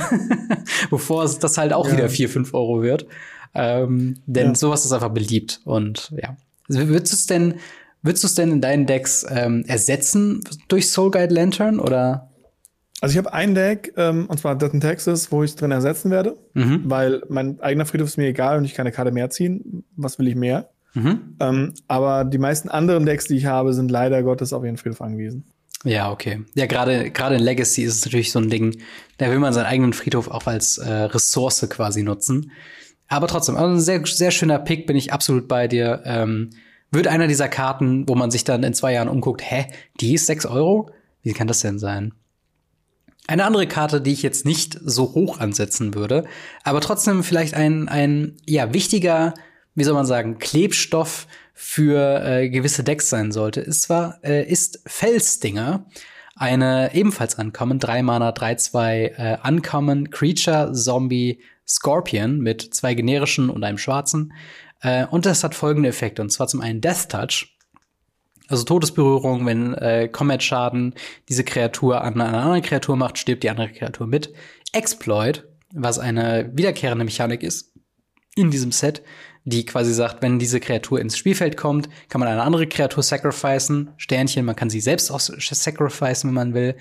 bevor es das halt auch ja. wieder vier fünf Euro wird. Ähm, denn ja. sowas ist einfach beliebt. Und ja. Also, würdest du es denn, Würdest du es denn in deinen Decks ähm, ersetzen durch Soul Guide Lantern oder? Also ich habe ein Deck, ähm, und zwar Death in Texas, wo ich es drin ersetzen werde, mhm. weil mein eigener Friedhof ist mir egal und ich kann eine Karte mehr ziehen. Was will ich mehr? Mhm. Ähm, aber die meisten anderen Decks, die ich habe, sind leider Gottes auf ihren Friedhof angewiesen. Ja, okay. Ja, gerade gerade in Legacy ist es natürlich so ein Ding, da will man seinen eigenen Friedhof auch als äh, Ressource quasi nutzen. Aber trotzdem, also ein sehr, sehr schöner Pick, bin ich absolut bei dir. Ähm, wird einer dieser Karten, wo man sich dann in zwei Jahren umguckt, hä, die ist sechs Euro? Wie kann das denn sein? Eine andere Karte, die ich jetzt nicht so hoch ansetzen würde, aber trotzdem vielleicht ein, ein ja, wichtiger, wie soll man sagen, Klebstoff für äh, gewisse Decks sein sollte, ist zwar, äh, ist Felsdinger. Eine ebenfalls Uncommon, 3 Mana, 3-2 äh, Uncommon Creature Zombie Scorpion mit zwei generischen und einem schwarzen. Äh, und das hat folgende Effekte. Und zwar zum einen Death Touch. Also Todesberührung, wenn äh, Combat-Schaden diese Kreatur an eine andere Kreatur macht, stirbt die andere Kreatur mit. Exploit, was eine wiederkehrende Mechanik ist in diesem Set, die quasi sagt, wenn diese Kreatur ins Spielfeld kommt, kann man eine andere Kreatur sacrificen. Sternchen, man kann sie selbst auch sacrificen, wenn man will.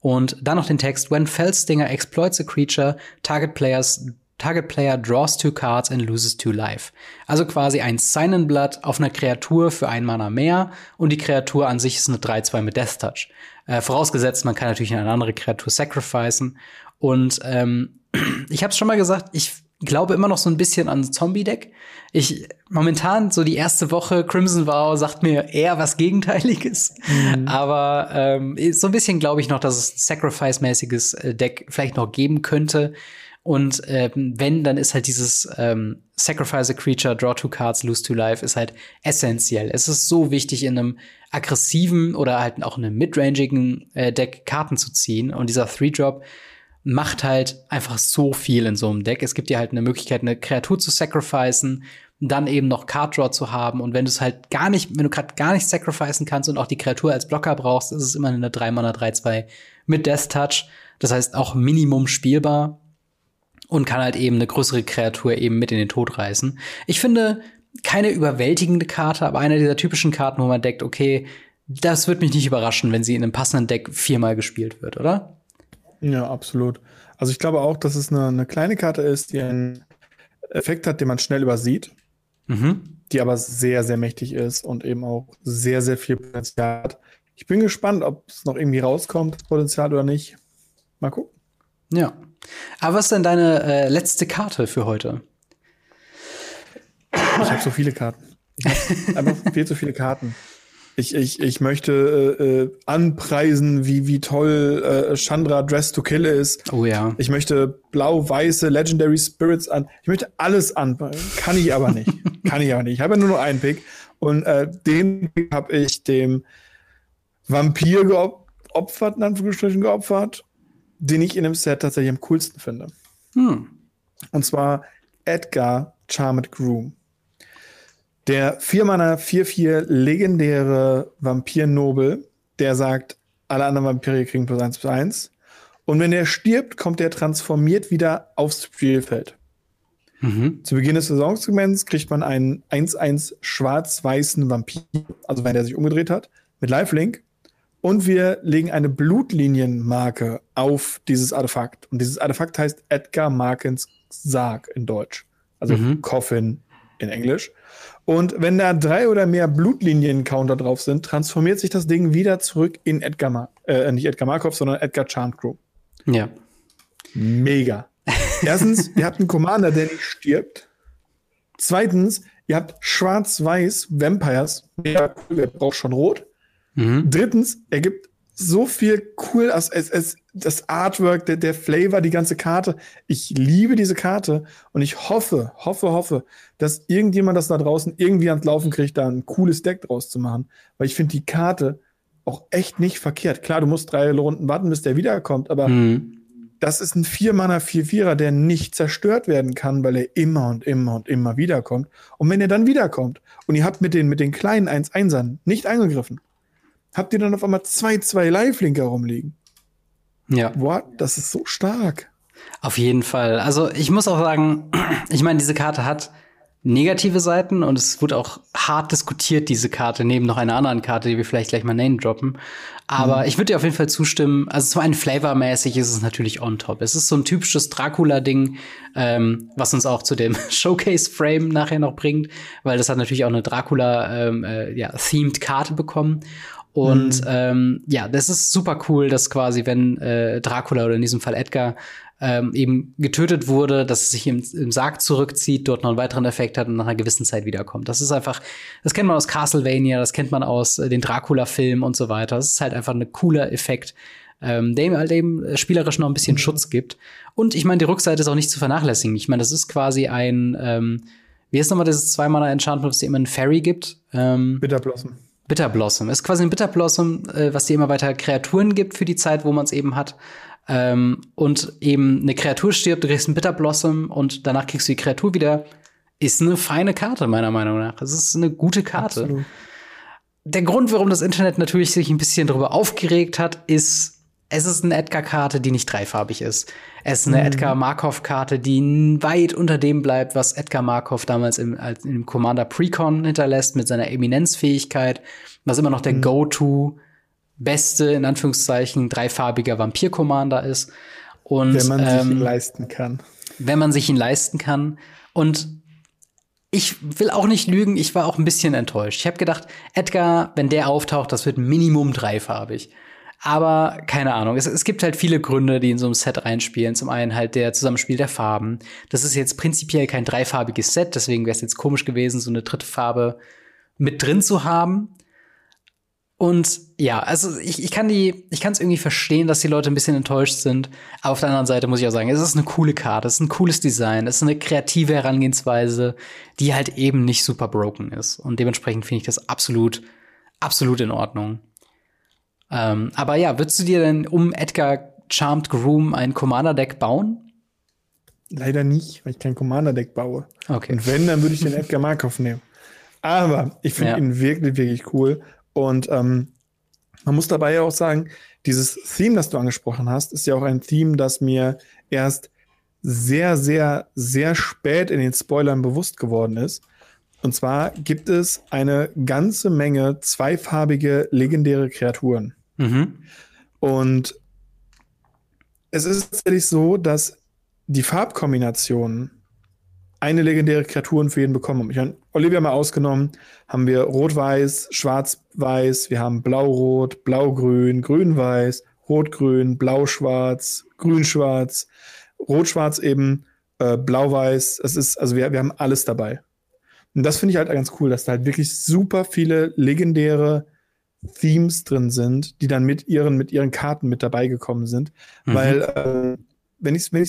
Und dann noch den Text, when Fellstinger exploits a creature, target players Target Player draws two cards and loses two life. Also quasi ein Sign Blood auf einer Kreatur für ein Mana mehr und die Kreatur an sich ist eine 3-2 mit Death Touch. Äh, vorausgesetzt, man kann natürlich eine andere Kreatur sacrificen. Und ähm, ich habe es schon mal gesagt, ich glaube immer noch so ein bisschen an Zombie-Deck. Ich momentan so die erste Woche Crimson Vow sagt mir eher was Gegenteiliges, mhm. aber ähm, so ein bisschen glaube ich noch, dass es ein Sacrifice-mäßiges äh, Deck vielleicht noch geben könnte. Und ähm, wenn, dann ist halt dieses ähm, Sacrifice a Creature, Draw two Cards, Lose two Life ist halt essentiell. Es ist so wichtig, in einem aggressiven oder halt auch in einem midrangigen äh, Deck Karten zu ziehen. Und dieser Three-Drop macht halt einfach so viel in so einem Deck. Es gibt dir halt eine Möglichkeit, eine Kreatur zu sacrificen, dann eben noch Card Draw zu haben. Und wenn du es halt gar nicht, wenn du gerade gar nicht sacrificen kannst und auch die Kreatur als Blocker brauchst, ist es immer eine 3 Mana 3-2 mit Death Touch. Das heißt auch Minimum spielbar und kann halt eben eine größere Kreatur eben mit in den Tod reißen. Ich finde keine überwältigende Karte, aber eine dieser typischen Karten, wo man denkt, okay, das wird mich nicht überraschen, wenn sie in einem passenden Deck viermal gespielt wird, oder? Ja, absolut. Also ich glaube auch, dass es eine, eine kleine Karte ist, die einen Effekt hat, den man schnell übersieht, mhm. die aber sehr, sehr mächtig ist und eben auch sehr, sehr viel Potenzial hat. Ich bin gespannt, ob es noch irgendwie rauskommt, das Potenzial oder nicht. Mal gucken. Ja. Aber was ist denn deine äh, letzte Karte für heute? Ich habe so viele Karten. Einfach viel zu viele Karten. Ich, ich, ich möchte äh, äh, anpreisen, wie, wie toll äh, Chandra Dress to Kill ist. Oh ja. Ich möchte blau-weiße Legendary Spirits an. Ich möchte alles an. Kann ich aber nicht. Kann ich aber nicht. Ich habe ja nur noch einen Pick. Und äh, den habe ich dem Vampir geopfert, in Anführungsstrichen geopfert den ich in dem Set tatsächlich am coolsten finde. Hm. Und zwar Edgar Charmed Groom. Der 4-Mana 4-4 legendäre Vampir-Nobel, der sagt, alle anderen Vampire kriegen plus 1 plus 1. Und wenn er stirbt, kommt er transformiert wieder aufs Spielfeld. Mhm. Zu Beginn des Saisonsegments kriegt man einen 1-1 schwarz-weißen Vampir, also wenn der sich umgedreht hat, mit Lifelink. Und wir legen eine Blutlinienmarke auf dieses Artefakt. Und dieses Artefakt heißt Edgar Markens Sarg in Deutsch. Also mhm. Coffin in Englisch. Und wenn da drei oder mehr Blutlinien-Counter drauf sind, transformiert sich das Ding wieder zurück in Edgar, Mar äh, nicht Edgar Markov, sondern Edgar Charmcrew. Ja. Mega. Erstens, ihr habt einen Commander, der nicht stirbt. Zweitens, ihr habt schwarz-weiß Vampires. Mega cool, wer braucht schon rot? Mhm. Drittens, er gibt so viel cool, es, es, es, das Artwork, der, der Flavor, die ganze Karte. Ich liebe diese Karte und ich hoffe, hoffe, hoffe, dass irgendjemand das da draußen irgendwie ans Laufen kriegt, da ein cooles Deck draus zu machen. Weil ich finde die Karte auch echt nicht verkehrt. Klar, du musst drei Runden warten, bis der wiederkommt, aber mhm das ist ein Vier-Manner, Vier-Vierer, der nicht zerstört werden kann, weil er immer und immer und immer wiederkommt. Und wenn er dann wiederkommt und ihr habt mit den, mit den kleinen 1-1ern nicht angegriffen, habt ihr dann auf einmal zwei, zwei Live-Linker rumliegen. Ja. Boah, das ist so stark. Auf jeden Fall. Also ich muss auch sagen, ich meine, diese Karte hat negative Seiten und es wurde auch hart diskutiert, diese Karte, neben noch einer anderen Karte, die wir vielleicht gleich mal name droppen. Aber mhm. ich würde dir auf jeden Fall zustimmen. Also zum einen flavormäßig ist es natürlich on top. Es ist so ein typisches Dracula-Ding, ähm, was uns auch zu dem Showcase-Frame nachher noch bringt, weil das hat natürlich auch eine Dracula-themed ähm, äh, ja, Karte bekommen. Und mhm. ähm, ja, das ist super cool, dass quasi, wenn äh, Dracula oder in diesem Fall Edgar ähm, eben getötet wurde, dass es sich im, im Sarg zurückzieht, dort noch einen weiteren Effekt hat und nach einer gewissen Zeit wiederkommt. Das ist einfach, das kennt man aus Castlevania, das kennt man aus äh, den Dracula-Filmen und so weiter. Das ist halt einfach ein cooler Effekt, ähm, der ihm halt eben äh, spielerisch noch ein bisschen mhm. Schutz gibt. Und ich meine, die Rückseite ist auch nicht zu vernachlässigen. Ich meine, das ist quasi ein, ähm, wie ist nochmal dieses zweimaler Enchantment, was dir immer einen Fairy gibt? Ähm, Bitterblossom. Bitterblossom. Ist quasi ein Bitterblossom, äh, was dir immer weiter Kreaturen gibt für die Zeit, wo man es eben hat. Ähm, und eben eine Kreatur stirbt, du kriegst einen Bitterblossom und danach kriegst du die Kreatur wieder. Ist eine feine Karte, meiner Meinung nach. Es ist eine gute Karte. Absolut. Der Grund, warum das Internet natürlich sich ein bisschen darüber aufgeregt hat, ist, es ist eine Edgar-Karte, die nicht dreifarbig ist. Es ist eine mhm. Edgar Markov-Karte, die weit unter dem bleibt, was Edgar Markov damals im, im Commander Precon hinterlässt, mit seiner Eminenzfähigkeit, was immer noch der mhm. Go-To beste, in Anführungszeichen, dreifarbiger Vampir-Commander ist. Und, wenn man ähm, sich ihn leisten kann. Wenn man sich ihn leisten kann. Und ich will auch nicht lügen, ich war auch ein bisschen enttäuscht. Ich habe gedacht, Edgar, wenn der auftaucht, das wird Minimum dreifarbig. Aber keine Ahnung, es, es, gibt halt viele Gründe, die in so einem Set reinspielen. Zum einen halt der Zusammenspiel der Farben. Das ist jetzt prinzipiell kein dreifarbiges Set, deswegen wäre es jetzt komisch gewesen, so eine dritte Farbe mit drin zu haben. Und ja, also ich, ich kann die, ich kann es irgendwie verstehen, dass die Leute ein bisschen enttäuscht sind. Aber auf der anderen Seite muss ich auch sagen, es ist eine coole Karte, es ist ein cooles Design, es ist eine kreative Herangehensweise, die halt eben nicht super broken ist. Und dementsprechend finde ich das absolut, absolut in Ordnung. Ähm, aber ja, würdest du dir denn um Edgar Charmed Groom ein Commander-Deck bauen? Leider nicht, weil ich kein Commander-Deck baue. Okay. Und wenn, dann würde ich den Edgar Markov nehmen. Aber ich finde ja. ihn wirklich, wirklich cool. Und ähm, man muss dabei ja auch sagen, dieses Theme, das du angesprochen hast, ist ja auch ein Theme, das mir erst sehr, sehr, sehr spät in den Spoilern bewusst geworden ist. Und zwar gibt es eine ganze Menge zweifarbige legendäre Kreaturen. Mhm. Und es ist tatsächlich so, dass die Farbkombinationen eine legendäre Kreaturen für jeden bekommen. Ich habe Olivia mal ausgenommen, haben wir Rot-Weiß, Schwarz-Weiß, wir haben Blau-Rot, Blau-Grün, Grün-Weiß, Rot-Grün, Blau-Schwarz, Grün-Schwarz, Rot-Schwarz eben, äh, Blau-Weiß. Es ist, also wir, wir haben alles dabei. Und das finde ich halt ganz cool, dass da halt wirklich super viele legendäre Themes drin sind, die dann mit ihren, mit ihren Karten mit dabei gekommen sind. Mhm. Weil, äh, wenn ich es wenn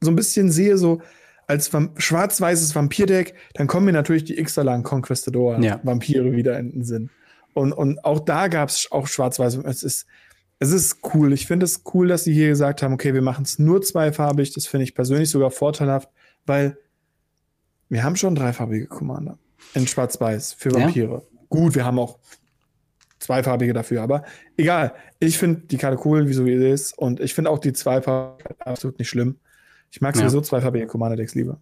so ein bisschen sehe, so, als schwarz-weißes Vampirdeck, dann kommen mir natürlich die Ixalan Conquistador ja. Vampire wieder in den Sinn. Und, und auch da gab es auch schwarz-weiß. Es ist, es ist cool. Ich finde es cool, dass sie hier gesagt haben, okay, wir machen es nur zweifarbig. Das finde ich persönlich sogar vorteilhaft, weil wir haben schon dreifarbige Commander in Schwarz-Weiß für Vampire. Ja. Gut, wir haben auch zweifarbige dafür, aber egal. Ich finde die Karte cool, wie so wie sie ist, und ich finde auch die zweifarbige absolut nicht schlimm. Ich mag sowieso ja. zweifarbige Commander-Decks lieber.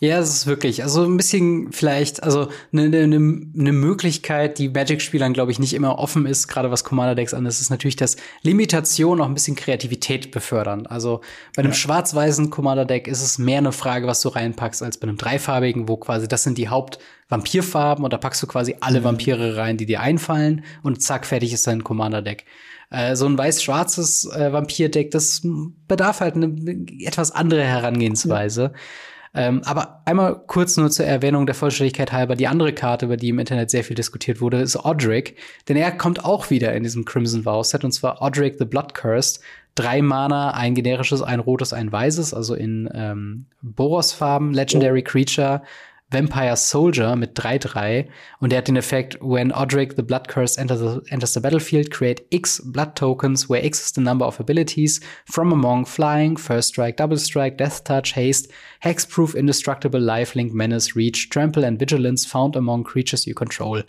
Ja, es ist wirklich, also ein bisschen vielleicht, also eine ne, ne, Möglichkeit, die Magic-Spielern, glaube ich, nicht immer offen ist, gerade was Commander-Decks an, das ist natürlich, dass Limitation auch ein bisschen Kreativität befördern. Also bei einem ja. schwarz-weißen Commander-Deck ist es mehr eine Frage, was du reinpackst, als bei einem dreifarbigen, wo quasi das sind die Haupt-Vampirfarben und da packst du quasi alle mhm. Vampire rein, die dir einfallen und zack, fertig ist dein Commander-Deck äh, so ein weiß-schwarzes äh, Vampir-Deck, das bedarf halt eine etwas andere Herangehensweise. Ähm, aber einmal kurz nur zur Erwähnung der Vollständigkeit halber. Die andere Karte, über die im Internet sehr viel diskutiert wurde, ist Odric. Denn er kommt auch wieder in diesem Crimson Vow Set und zwar Odric the Blood Cursed. Drei Mana, ein generisches, ein rotes, ein weißes, also in ähm, Boros-Farben, Legendary Creature, Vampire Soldier mit 3-3 und der hat den Effekt, when Odric the Blood Curse enters the, enters the battlefield, create X Blood Tokens, where X is the number of abilities from among Flying, First Strike, Double Strike, Death Touch, Haste, Hexproof, Indestructible, Lifelink, Menace, Reach, Trample and Vigilance found among creatures you control.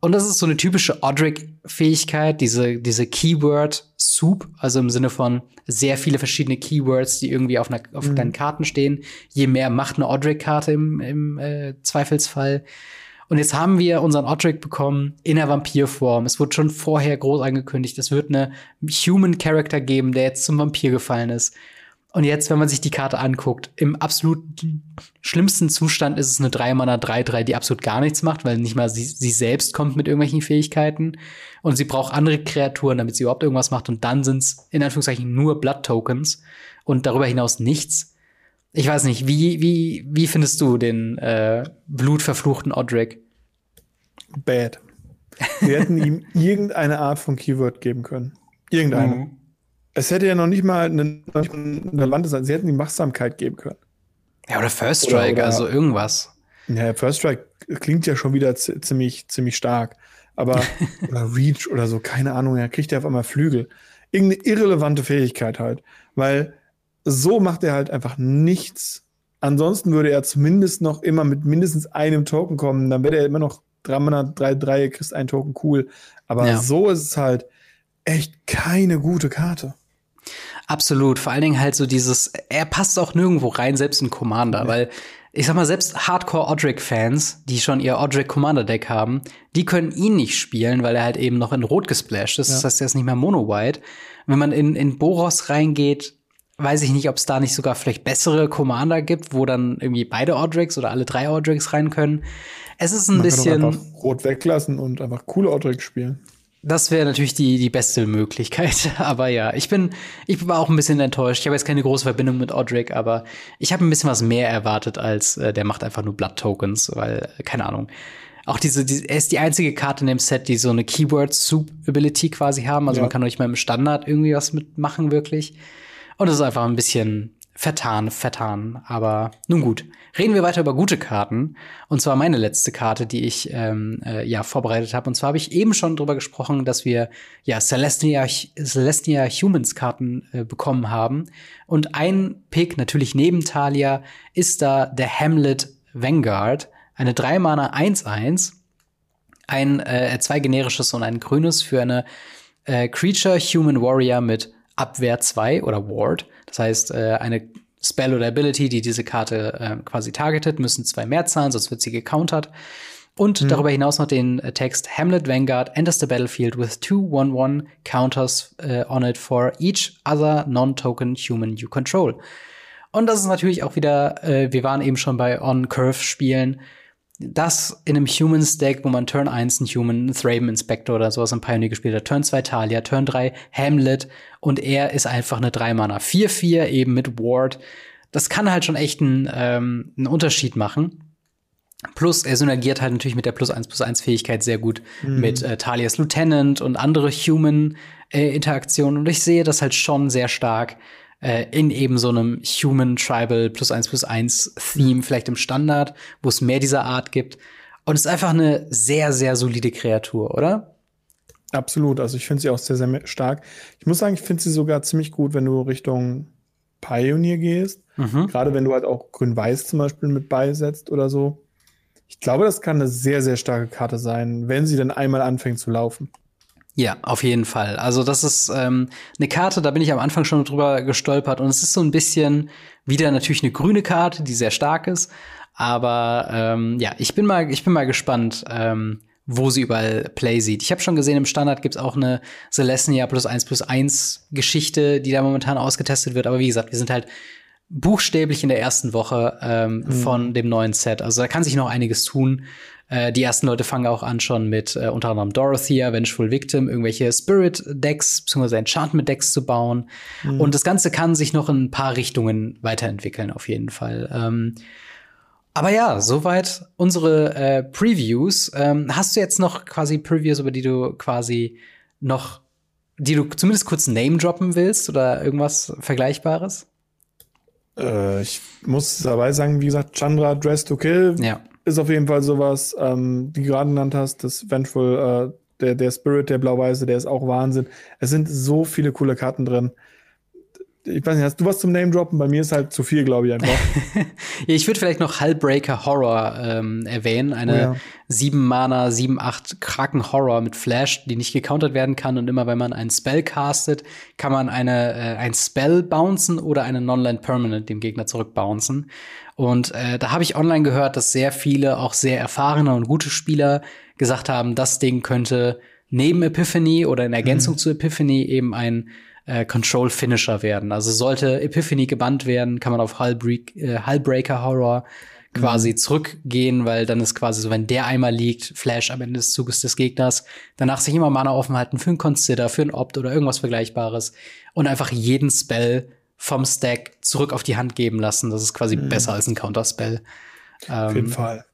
Und das ist so eine typische Odric-Fähigkeit, diese, diese Keyword-Soup, also im Sinne von sehr viele verschiedene Keywords, die irgendwie auf, einer, auf mhm. deinen Karten stehen. Je mehr macht eine Odric-Karte im, im äh, Zweifelsfall. Und jetzt haben wir unseren Odric bekommen in der Vampirform. Es wurde schon vorher groß angekündigt, es wird eine Human Character geben, der jetzt zum Vampir gefallen ist. Und jetzt, wenn man sich die Karte anguckt, im absolut schlimmsten Zustand ist es eine 3 Mana 3-3, die absolut gar nichts macht, weil nicht mal sie, sie selbst kommt mit irgendwelchen Fähigkeiten. Und sie braucht andere Kreaturen, damit sie überhaupt irgendwas macht. Und dann sind es in Anführungszeichen nur Blood Tokens und darüber hinaus nichts. Ich weiß nicht, wie, wie, wie findest du den äh, blutverfluchten Odric? Bad. Wir hätten ihm irgendeine Art von Keyword geben können. Irgendeine. Mhm. Es hätte ja noch nicht mal eine, eine Lande sein. Sie hätten die Machsamkeit geben können. Ja, oder First Strike, oder, oder, also irgendwas. Ja, First Strike klingt ja schon wieder ziemlich, ziemlich stark. Aber, oder Reach oder so, keine Ahnung, er kriegt ja auf einmal Flügel. Irgendeine irrelevante Fähigkeit halt. Weil so macht er halt einfach nichts. Ansonsten würde er zumindest noch immer mit mindestens einem Token kommen. Dann wäre er immer noch 3 3, 3, kriegst einen Token cool. Aber ja. so ist es halt echt keine gute Karte. Absolut. Vor allen Dingen halt so dieses, er passt auch nirgendwo rein, selbst in Commander, ja. weil ich sag mal, selbst Hardcore-Odric-Fans, die schon ihr Odric-Commander-Deck haben, die können ihn nicht spielen, weil er halt eben noch in Rot gesplashed ist. Ja. Das heißt, er ist nicht mehr Mono-White. Wenn man in, in Boros reingeht, weiß ich nicht, ob es da nicht sogar vielleicht bessere Commander gibt, wo dann irgendwie beide Odrics oder alle drei Odrics rein können. Es ist ein man bisschen. Kann Rot weglassen und einfach coole Odrics spielen. Das wäre natürlich die, die beste Möglichkeit. Aber ja, ich bin, ich war auch ein bisschen enttäuscht. Ich habe jetzt keine große Verbindung mit Odric, aber ich habe ein bisschen was mehr erwartet als äh, der macht einfach nur Blood Tokens, weil, keine Ahnung. Auch diese, die, er ist die einzige Karte in dem Set, die so eine Keyword-Soup-Ability quasi haben. Also ja. man kann noch nicht mal im Standard irgendwie was mitmachen, wirklich. Und es ist einfach ein bisschen, vertan, vertan. Aber nun gut. Reden wir weiter über gute Karten. Und zwar meine letzte Karte, die ich ähm, äh, ja vorbereitet habe. Und zwar habe ich eben schon drüber gesprochen, dass wir ja Celestia, Celestia Humans Karten äh, bekommen haben. Und ein Pick, natürlich neben Talia, ist da der Hamlet Vanguard. Eine 3 Mana 1-1. Ein äh, zwei generisches und ein grünes für eine äh, Creature Human Warrior mit Abwehr 2 oder Ward. Das heißt, äh, eine Spell oder Ability, die diese Karte äh, quasi targetet, müssen zwei mehr zahlen, sonst wird sie gecountert. Und mhm. darüber hinaus noch den äh, Text Hamlet Vanguard enters the battlefield with two 1-1 counters uh, on it for each other non-token human you control. Und das ist natürlich auch wieder, äh, wir waren eben schon bei On-Curve-Spielen, das in einem Humans-Deck, wo man Turn 1 einen Human, einen Thraben Inspector oder sowas im Pioneer gespielt hat, Turn 2 Talia, Turn 3 Hamlet und er ist einfach eine 3-Mana 4-4 eben mit Ward. Das kann halt schon echt einen, ähm, einen Unterschied machen. Plus, er synergiert halt natürlich mit der Plus 1 plus 1 Fähigkeit sehr gut mhm. mit äh, Talias Lieutenant und andere Human-Interaktionen. Äh, und ich sehe das halt schon sehr stark äh, in eben so einem Human Tribal plus eins plus eins Theme, vielleicht im Standard, wo es mehr dieser Art gibt. Und es ist einfach eine sehr, sehr solide Kreatur, oder? Absolut, also ich finde sie auch sehr, sehr stark. Ich muss sagen, ich finde sie sogar ziemlich gut, wenn du Richtung Pioneer gehst. Mhm. Gerade wenn du halt auch Grün-Weiß zum Beispiel mit beisetzt oder so. Ich glaube, das kann eine sehr, sehr starke Karte sein, wenn sie dann einmal anfängt zu laufen. Ja, auf jeden Fall. Also das ist ähm, eine Karte, da bin ich am Anfang schon drüber gestolpert und es ist so ein bisschen wieder natürlich eine grüne Karte, die sehr stark ist. Aber ähm, ja, ich bin mal, ich bin mal gespannt, ähm, wo sie überall Play sieht. Ich habe schon gesehen, im Standard gibt's auch eine Celestia plus 1 plus 1 Geschichte, die da momentan ausgetestet wird. Aber wie gesagt, wir sind halt buchstäblich in der ersten Woche ähm, mhm. von dem neuen Set. Also da kann sich noch einiges tun. Äh, die ersten Leute fangen auch an schon mit äh, unter anderem Dorothea, Vengeful Victim, irgendwelche Spirit-Decks bzw. Enchantment-Decks zu bauen. Mhm. Und das Ganze kann sich noch in ein paar Richtungen weiterentwickeln, auf jeden Fall. Ähm, aber ja, soweit unsere äh, Previews. Ähm, hast du jetzt noch quasi Previews, über die du quasi noch, die du zumindest kurz Name droppen willst oder irgendwas Vergleichbares? Äh, ich muss dabei sagen, wie gesagt, Chandra Dress to Kill ja. ist auf jeden Fall sowas, ähm, die du gerade genannt hast, das Vengeful, äh, der, der Spirit, der Blau-Weiße, der ist auch Wahnsinn. Es sind so viele coole Karten drin ich weiß nicht, hast du was zum Name droppen? Bei mir ist halt zu viel, glaube ich einfach. ich würde vielleicht noch Hullbreaker Horror ähm, erwähnen, eine oh ja. 7 Mana, 7 8 Kraken Horror mit Flash, die nicht gecountert werden kann und immer wenn man einen Spell castet, kann man eine äh, ein Spell bouncen oder eine Nonland Permanent dem Gegner zurückbouncen. Und äh, da habe ich online gehört, dass sehr viele auch sehr erfahrene und gute Spieler gesagt haben, das Ding könnte neben Epiphany oder in Ergänzung mhm. zu Epiphany eben ein äh, Control Finisher werden. Also sollte Epiphany gebannt werden, kann man auf Hullbreak, äh, Hullbreaker Horror quasi mhm. zurückgehen, weil dann ist quasi so, wenn der einmal liegt, Flash am Ende des Zuges des Gegners, danach sich immer Mana offen halten für einen Consider, für einen Opt oder irgendwas Vergleichbares und einfach jeden Spell vom Stack zurück auf die Hand geben lassen. Das ist quasi mhm. besser als ein Counterspell. Ähm, auf jeden Fall.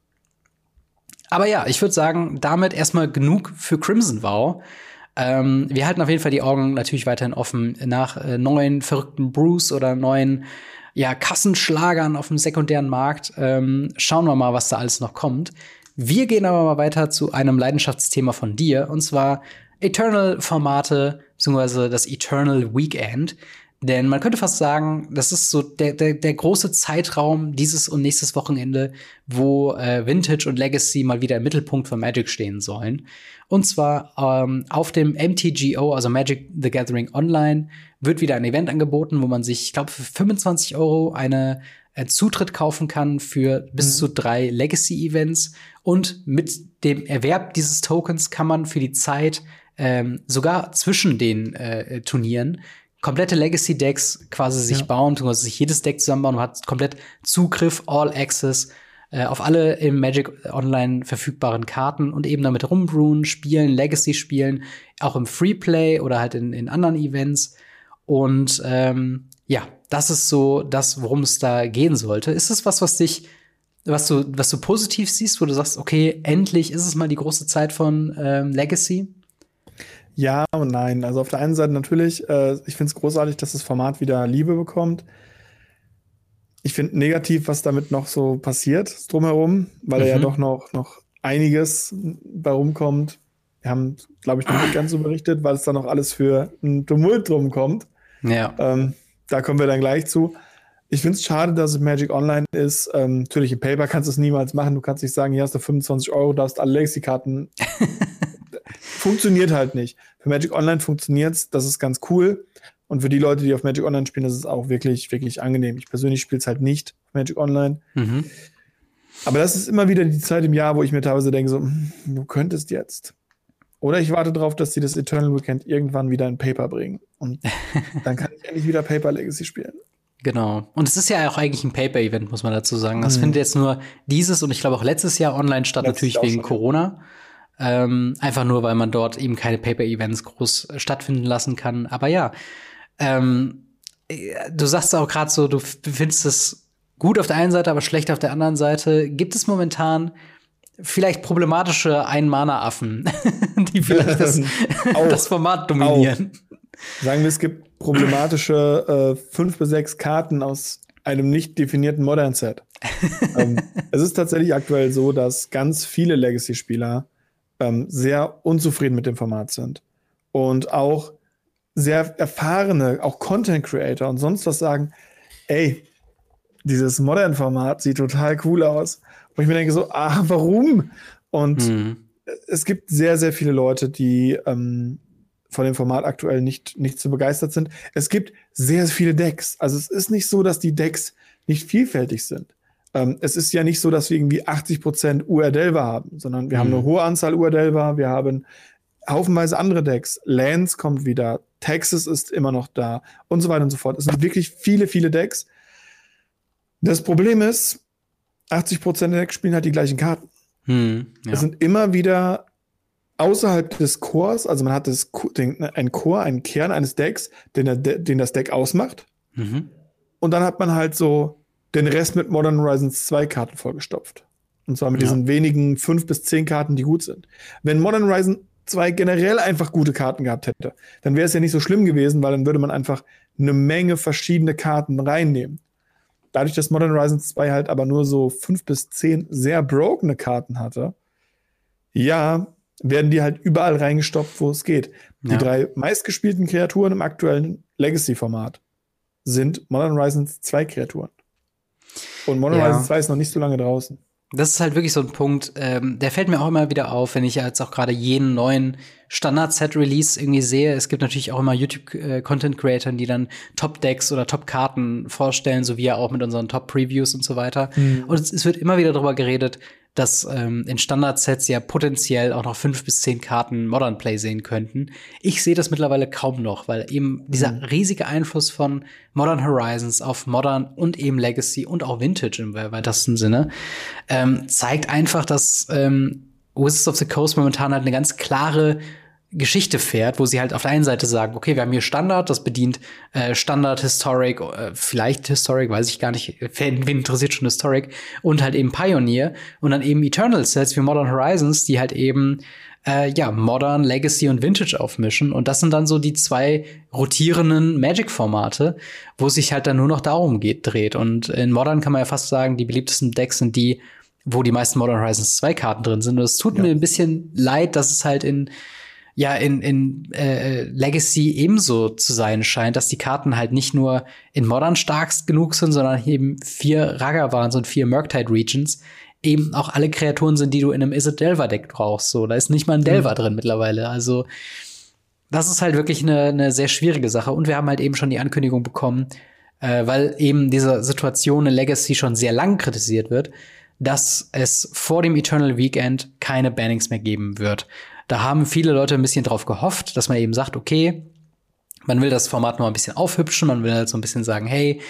Aber ja, ich würde sagen, damit erstmal genug für Crimson Vow. Ähm, wir halten auf jeden Fall die Augen natürlich weiterhin offen nach äh, neuen verrückten Brews oder neuen ja, Kassenschlagern auf dem sekundären Markt. Ähm, schauen wir mal, was da alles noch kommt. Wir gehen aber mal weiter zu einem Leidenschaftsthema von dir, und zwar Eternal-Formate, beziehungsweise das Eternal Weekend. Denn man könnte fast sagen, das ist so der, der, der große Zeitraum dieses und nächstes Wochenende, wo äh, Vintage und Legacy mal wieder im Mittelpunkt von Magic stehen sollen. Und zwar ähm, auf dem MTGO, also Magic the Gathering Online, wird wieder ein Event angeboten, wo man sich, ich glaube, für 25 Euro eine äh, Zutritt kaufen kann für bis mhm. zu drei Legacy-Events. Und mit dem Erwerb dieses Tokens kann man für die Zeit ähm, sogar zwischen den äh, Turnieren komplette Legacy-Decks quasi sich ja. bauen, also sich jedes Deck zusammenbauen und hat komplett Zugriff, All Access äh, auf alle im Magic Online verfügbaren Karten und eben damit rumbrewen, spielen, Legacy spielen, auch im Freeplay oder halt in, in anderen Events. Und ähm, ja, das ist so das, worum es da gehen sollte. Ist es was, was dich, was du, was du positiv siehst, wo du sagst, okay, endlich ist es mal die große Zeit von ähm, Legacy? Ja und nein. Also auf der einen Seite natürlich, äh, ich finde es großartig, dass das Format wieder Liebe bekommt ich finde negativ, was damit noch so passiert drumherum, weil mhm. da ja mhm. doch noch, noch einiges bei rumkommt. Wir haben, glaube ich, noch nicht ganz so berichtet, weil es da noch alles für ein Tumult drum kommt. Ja. Ähm, da kommen wir dann gleich zu. Ich finde es schade, dass es Magic Online ist. Ähm, natürlich, im Paper kannst du es niemals machen. Du kannst nicht sagen, hier hast du 25 Euro, darfst alle Legacy-Karten. funktioniert halt nicht. Für Magic Online funktioniert es, das ist ganz cool. Und für die Leute, die auf Magic Online spielen, das ist auch wirklich, wirklich angenehm. Ich persönlich spiele es halt nicht auf Magic Online. Mhm. Aber das ist immer wieder die Zeit im Jahr, wo ich mir teilweise denke, so, hm, du könntest jetzt. Oder ich warte darauf, dass sie das Eternal Weekend irgendwann wieder in Paper bringen. Und dann kann ich endlich wieder Paper Legacy spielen. Genau. Und es ist ja auch eigentlich ein Paper-Event, muss man dazu sagen. Das mhm. findet jetzt nur dieses und ich glaube auch letztes Jahr online statt, letztes natürlich wegen Corona. Ähm, einfach nur, weil man dort eben keine Paper-Events groß stattfinden lassen kann. Aber ja, ähm, du sagst auch gerade so, du findest es gut auf der einen Seite, aber schlecht auf der anderen Seite. Gibt es momentan vielleicht problematische Ein-Mana-Affen, die vielleicht das, das Format dominieren? Auch. Sagen wir, es gibt problematische äh, fünf bis sechs Karten aus einem nicht definierten Modern-Set. ähm, es ist tatsächlich aktuell so, dass ganz viele Legacy-Spieler ähm, sehr unzufrieden mit dem Format sind. und auch sehr erfahrene, auch Content Creator und sonst was sagen, ey, dieses Modern-Format sieht total cool aus. Und ich mir denke so, ah, warum? Und mhm. es gibt sehr, sehr viele Leute, die ähm, von dem Format aktuell nicht, nicht so begeistert sind. Es gibt sehr, sehr viele Decks. Also es ist nicht so, dass die Decks nicht vielfältig sind. Ähm, es ist ja nicht so, dass wir irgendwie 80 Prozent UR-Delva haben, sondern wir mhm. haben eine hohe Anzahl UR-Delva, wir haben haufenweise andere Decks. Lance kommt wieder, Texas ist immer noch da und so weiter und so fort. Es sind wirklich viele, viele Decks. Das Problem ist, 80 Prozent der Decks spielen halt die gleichen Karten. Hm, ja. Es sind immer wieder außerhalb des Cores, also man hat das, den, einen Core, einen Kern eines Decks, den, der, den das Deck ausmacht. Mhm. Und dann hat man halt so den Rest mit Modern Horizons 2 Karten vollgestopft. Und zwar mit ja. diesen wenigen fünf bis zehn Karten, die gut sind. Wenn Modern Horizon 2 generell einfach gute Karten gehabt hätte, dann wäre es ja nicht so schlimm gewesen, weil dann würde man einfach eine Menge verschiedene Karten reinnehmen. Dadurch, dass Modern Horizons 2 halt aber nur so fünf bis zehn sehr brokene Karten hatte, ja, werden die halt überall reingestopft, wo es geht. Die ja. drei meistgespielten Kreaturen im aktuellen Legacy-Format sind Modern Horizons 2 Kreaturen. Und Modern ja. Horizons 2 ist noch nicht so lange draußen. Das ist halt wirklich so ein Punkt, ähm, der fällt mir auch immer wieder auf, wenn ich jetzt auch gerade jeden neuen Standard-Set-Release irgendwie sehe. Es gibt natürlich auch immer YouTube-Content-Creatoren, die dann Top-Decks oder Top-Karten vorstellen, so wie ja auch mit unseren Top-Previews und so weiter. Mhm. Und es, es, wird immer wieder darüber geredet, dass ähm, in Standard-Sets ja potenziell auch noch fünf bis zehn Karten Modern Play sehen könnten. Ich sehe das mittlerweile kaum noch, weil eben dieser mhm. riesige Einfluss von Modern Horizons auf Modern und eben Legacy und auch Vintage im weitesten Sinne ähm, zeigt einfach, dass ähm, Wizards of the Coast momentan halt eine ganz klare Geschichte fährt, wo sie halt auf der einen Seite sagen, okay, wir haben hier Standard, das bedient äh, Standard, Historic, äh, vielleicht Historic, weiß ich gar nicht, wen, wen interessiert schon Historic, und halt eben Pioneer und dann eben Eternal Sets wie Modern Horizons, die halt eben äh, ja, Modern, Legacy und Vintage aufmischen. Und das sind dann so die zwei rotierenden Magic-Formate, wo es sich halt dann nur noch darum geht, dreht. Und in Modern kann man ja fast sagen, die beliebtesten Decks sind die, wo die meisten Modern Horizons 2 Karten drin sind. Und es tut ja. mir ein bisschen leid, dass es halt in ja in, in äh, Legacy ebenso zu sein scheint, dass die Karten halt nicht nur in Modern stark genug sind, sondern eben vier Ragavans und vier Murktide Regions eben auch alle Kreaturen sind, die du in einem Izzet Delver Deck brauchst. So, da ist nicht mal ein Delver mhm. drin mittlerweile. Also das ist halt wirklich eine, eine sehr schwierige Sache. Und wir haben halt eben schon die Ankündigung bekommen, äh, weil eben diese Situation in Legacy schon sehr lang kritisiert wird, dass es vor dem Eternal Weekend keine Bannings mehr geben wird. Da haben viele Leute ein bisschen drauf gehofft, dass man eben sagt, okay, man will das Format noch ein bisschen aufhübschen, man will halt so ein bisschen sagen, hey,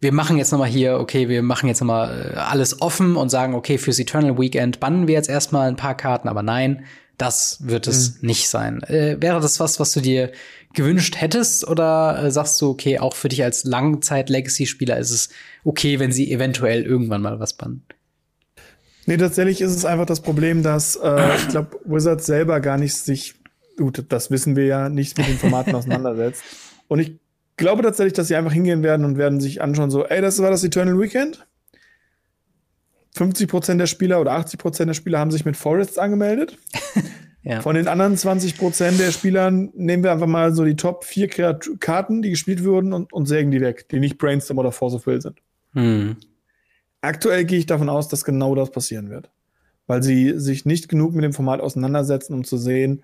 wir machen jetzt noch mal hier, okay, wir machen jetzt noch mal äh, alles offen und sagen, okay, fürs Eternal Weekend bannen wir jetzt erstmal ein paar Karten, aber nein, das wird es mhm. nicht sein. Äh, wäre das was, was du dir gewünscht hättest oder äh, sagst du, okay, auch für dich als Langzeit-Legacy-Spieler ist es okay, wenn sie eventuell irgendwann mal was bannen? Nee, tatsächlich ist es einfach das Problem, dass äh, ich glaube, Wizards selber gar nicht sich, gut, das wissen wir ja, nicht mit den Formaten auseinandersetzt. Und ich glaube tatsächlich, dass sie einfach hingehen werden und werden sich anschauen, so, ey, das war das Eternal Weekend. 50% der Spieler oder 80% der Spieler haben sich mit Forests angemeldet. ja. Von den anderen 20% der Spielern nehmen wir einfach mal so die Top 4 Karten, die gespielt wurden und, und sägen die weg, die nicht Brainstorm oder Force of Will sind. Hm. Aktuell gehe ich davon aus, dass genau das passieren wird. Weil sie sich nicht genug mit dem Format auseinandersetzen, um zu sehen,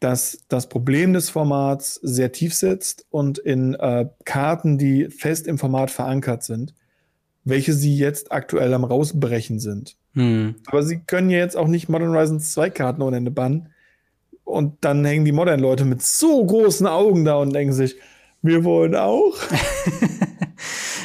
dass das Problem des Formats sehr tief sitzt und in äh, Karten, die fest im Format verankert sind, welche sie jetzt aktuell am rausbrechen sind. Hm. Aber sie können ja jetzt auch nicht Modern Horizons 2 Karten ohne Ende bannen. Und dann hängen die Modern-Leute mit so großen Augen da und denken sich, wir wollen auch.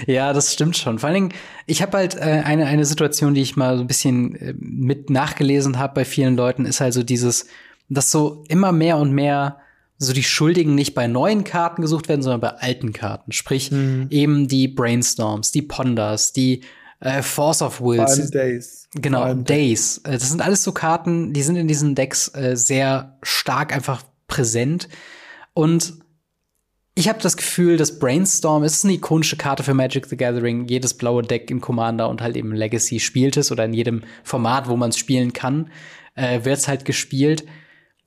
Ja, das stimmt schon. Vor allen Dingen, ich habe halt äh, eine, eine Situation, die ich mal so ein bisschen äh, mit nachgelesen habe bei vielen Leuten, ist halt so dieses, dass so immer mehr und mehr so die Schuldigen nicht bei neuen Karten gesucht werden, sondern bei alten Karten. Sprich, mhm. eben die Brainstorms, die Ponders, die äh, Force of Wills. Days. Genau, Days. Äh, das sind alles so Karten, die sind in diesen Decks äh, sehr stark einfach präsent. Und ich habe das Gefühl, dass Brainstorm ist eine ikonische Karte für Magic the Gathering. Jedes blaue Deck in Commander und halt eben Legacy spielt es oder in jedem Format, wo man es spielen kann, äh, wird es halt gespielt.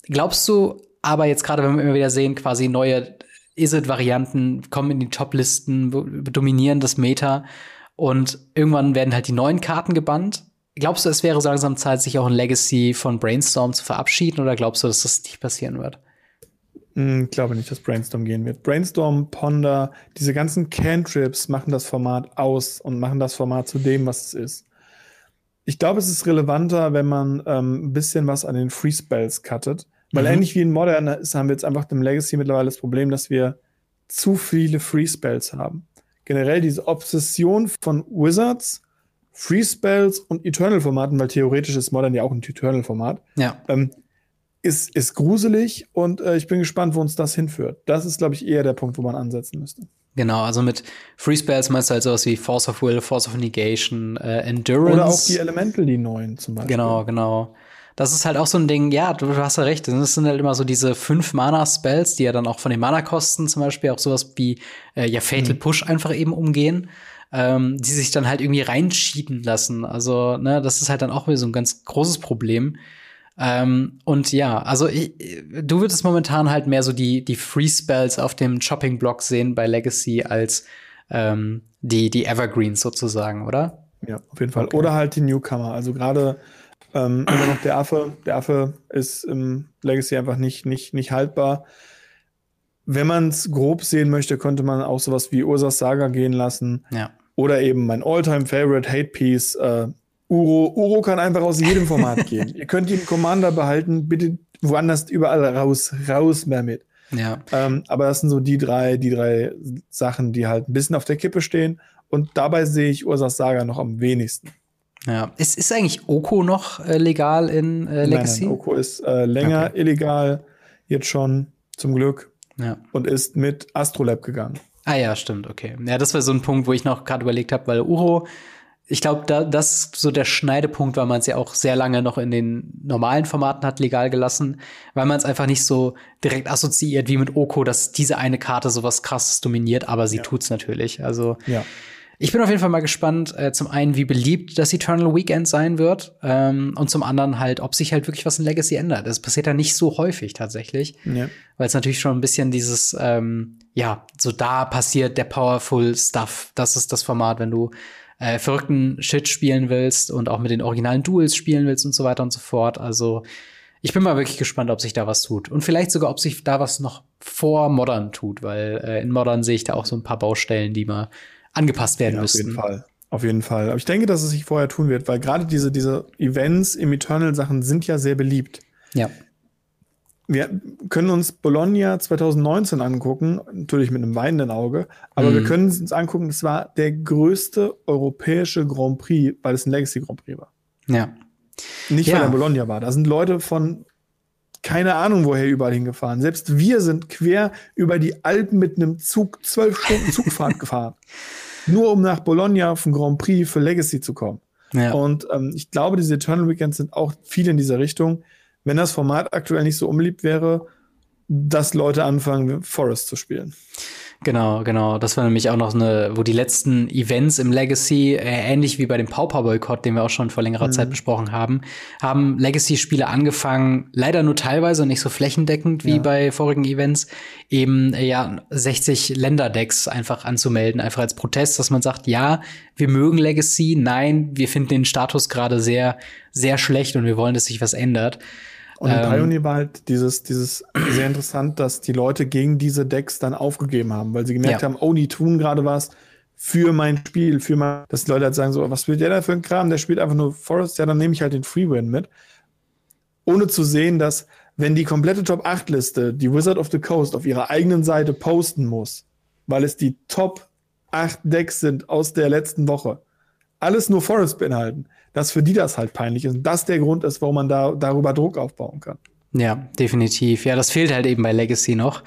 Glaubst du, Aber jetzt gerade, wenn wir immer wieder sehen, quasi neue Is-It-Varianten kommen in die Top-Listen, dominieren das Meta. Und irgendwann werden halt die neuen Karten gebannt. Glaubst du, es wäre so langsam Zeit, sich auch ein Legacy von Brainstorm zu verabschieden? Oder glaubst du, dass das nicht passieren wird? Hm, ich glaube nicht, dass Brainstorm gehen wird. Brainstorm, Ponder, diese ganzen Cantrips machen das Format aus und machen das Format zu dem, was es ist. Ich glaube, es ist relevanter, wenn man ähm, ein bisschen was an den Free Spells cuttet. Weil mhm. ähnlich wie in Modern ist, haben wir jetzt einfach im Legacy mittlerweile das Problem, dass wir zu viele Free Spells haben. Generell diese Obsession von Wizards, Free Spells und Eternal-Formaten, weil theoretisch ist Modern ja auch ein Eternal-Format, ja. ähm, ist, ist gruselig und äh, ich bin gespannt, wo uns das hinführt. Das ist, glaube ich, eher der Punkt, wo man ansetzen müsste. Genau, also mit Free Spells meinst du halt sowas wie Force of Will, Force of Negation, äh, Endurance. Oder auch die Elemental, die neuen zum Beispiel. Genau, genau das ist halt auch so ein Ding, ja, du, hast ja recht, das sind halt immer so diese fünf Mana-Spells, die ja dann auch von den Mana-Kosten zum Beispiel auch sowas wie äh, ja Fatal mhm. Push einfach eben umgehen, ähm, die sich dann halt irgendwie reinschieden lassen. Also, ne, das ist halt dann auch wieder so ein ganz großes Problem. Ähm, und ja, also ich, du würdest momentan halt mehr so die, die Free Spells auf dem Chopping-Block sehen bei Legacy als ähm, die, die Evergreens sozusagen, oder? Ja, auf jeden Fall. Okay. Oder halt die Newcomer. Also gerade ähm, immer noch der Affe. Der Affe ist im Legacy einfach nicht, nicht, nicht haltbar. Wenn man es grob sehen möchte, könnte man auch sowas wie Ursas Saga gehen lassen. Ja. Oder eben mein Alltime favorite Hate Piece, äh, Uro. Uro kann einfach aus jedem Format gehen. Ihr könnt ihn Commander behalten, bitte woanders überall raus, raus mehr mit. Ja. Ähm, aber das sind so die drei, die drei Sachen, die halt ein bisschen auf der Kippe stehen. Und dabei sehe ich Ursas Saga noch am wenigsten. Ja. Ist, ist eigentlich Oko noch äh, legal in äh, Legacy? Nein, nein, Oko ist äh, länger okay. illegal, jetzt schon, zum Glück. Ja. Und ist mit Astrolab gegangen. Ah ja, stimmt, okay. Ja, das war so ein Punkt, wo ich noch gerade überlegt habe, weil Uro, ich glaube, da, das ist so der Schneidepunkt, weil man es ja auch sehr lange noch in den normalen Formaten hat legal gelassen, weil man es einfach nicht so direkt assoziiert wie mit Oko, dass diese eine Karte sowas krasses dominiert, aber sie ja. tut's natürlich. Also ja. Ich bin auf jeden Fall mal gespannt, äh, zum einen, wie beliebt das Eternal Weekend sein wird ähm, und zum anderen halt, ob sich halt wirklich was in Legacy ändert. Das passiert ja nicht so häufig tatsächlich, ja. weil es natürlich schon ein bisschen dieses, ähm, ja, so da passiert der Powerful Stuff. Das ist das Format, wenn du äh, verrückten Shit spielen willst und auch mit den originalen Duels spielen willst und so weiter und so fort. Also ich bin mal wirklich gespannt, ob sich da was tut. Und vielleicht sogar, ob sich da was noch vor Modern tut, weil äh, in Modern sehe ich da auch so ein paar Baustellen, die mal angepasst werden ja, müssten. Auf jeden Fall. Auf jeden Fall. Aber ich denke, dass es sich vorher tun wird, weil gerade diese, diese Events im Eternal-Sachen sind ja sehr beliebt. Ja. Wir können uns Bologna 2019 angucken, natürlich mit einem weinenden Auge, aber mhm. wir können uns angucken, es war der größte europäische Grand Prix, weil es ein Legacy Grand Prix war. Ja. Nicht, ja. weil er Bologna war. Da sind Leute von keine Ahnung woher überall hingefahren. Selbst wir sind quer über die Alpen mit einem Zug, zwölf Stunden Zugfahrt gefahren nur um nach Bologna den Grand Prix für Legacy zu kommen. Ja. Und ähm, ich glaube, diese Eternal Weekends sind auch viel in dieser Richtung. Wenn das Format aktuell nicht so unbeliebt wäre, dass Leute anfangen, Forest zu spielen. Genau, genau. Das war nämlich auch noch eine, wo die letzten Events im Legacy, äh, ähnlich wie bei dem Pauper-Boykott, den wir auch schon vor längerer mhm. Zeit besprochen haben, haben Legacy-Spiele angefangen, leider nur teilweise und nicht so flächendeckend wie ja. bei vorigen Events, eben äh, ja 60 Länderdecks einfach anzumelden, einfach als Protest, dass man sagt, ja, wir mögen Legacy, nein, wir finden den Status gerade sehr, sehr schlecht und wir wollen, dass sich was ändert. Und in ähm, Pioneer war halt dieses, dieses sehr interessant, dass die Leute gegen diese Decks dann aufgegeben haben, weil sie gemerkt ja. haben, oh, die tun gerade was für mein Spiel, für mein, dass die Leute halt sagen so, was spielt der da für ein Kram? Der spielt einfach nur Forest, ja, dann nehme ich halt den Freewin mit. Ohne zu sehen, dass wenn die komplette Top 8 Liste die Wizard of the Coast auf ihrer eigenen Seite posten muss, weil es die Top 8 Decks sind aus der letzten Woche, alles nur Forest beinhalten, dass für die das halt peinlich ist und das der Grund ist, warum man da darüber Druck aufbauen kann. Ja, definitiv. Ja, das fehlt halt eben bei Legacy noch.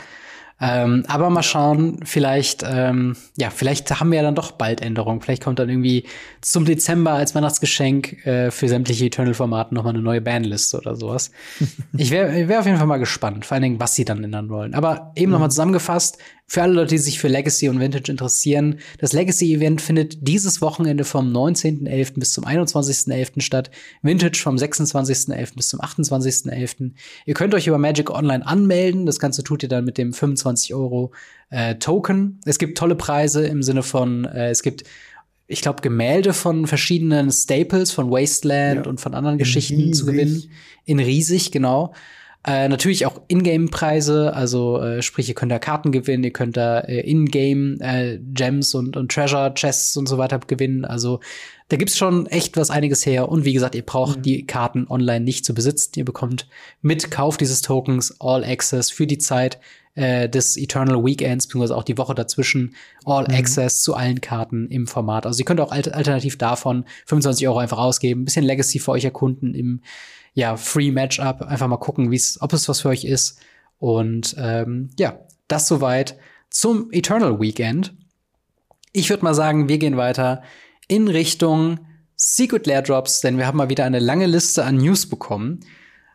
Ähm, aber mal schauen, vielleicht, ähm, ja, vielleicht haben wir ja dann doch bald Änderungen. Vielleicht kommt dann irgendwie zum Dezember als Weihnachtsgeschenk äh, für sämtliche Eternal-Formate nochmal eine neue Bandliste oder sowas. ich wäre wär auf jeden Fall mal gespannt, vor allen Dingen, was sie dann ändern wollen. Aber eben mhm. nochmal zusammengefasst, für alle Leute, die sich für Legacy und Vintage interessieren, das Legacy-Event findet dieses Wochenende vom 19.11. bis zum 21.11. statt. Vintage vom 26.11. bis zum 28.11. Ihr könnt euch über Magic Online anmelden. Das Ganze tut ihr dann mit dem 25 Euro äh, Token. Es gibt tolle Preise im Sinne von, äh, es gibt ich glaube, Gemälde von verschiedenen Staples, von Wasteland ja. und von anderen in Geschichten riesig. zu gewinnen. In riesig, genau. Äh, natürlich auch Ingame-Preise, also äh, sprich, ihr könnt da Karten gewinnen, ihr könnt da äh, Ingame äh, Gems und, und Treasure Chests und so weiter gewinnen. Also da gibt's schon echt was einiges her. Und wie gesagt, ihr braucht mhm. die Karten online nicht zu besitzen. Ihr bekommt mit Kauf dieses Tokens All Access für die Zeit äh, des Eternal Weekends, beziehungsweise auch die Woche dazwischen, All mhm. Access zu allen Karten im Format. Also ihr könnt auch alternativ davon 25 Euro einfach ausgeben, ein bisschen Legacy für euch erkunden im ja, Free Matchup. Einfach mal gucken, wie's, ob es was für euch ist. Und ähm, ja, das soweit zum Eternal Weekend. Ich würde mal sagen, wir gehen weiter in Richtung Secret Lair Drops, denn wir haben mal wieder eine lange Liste an News bekommen.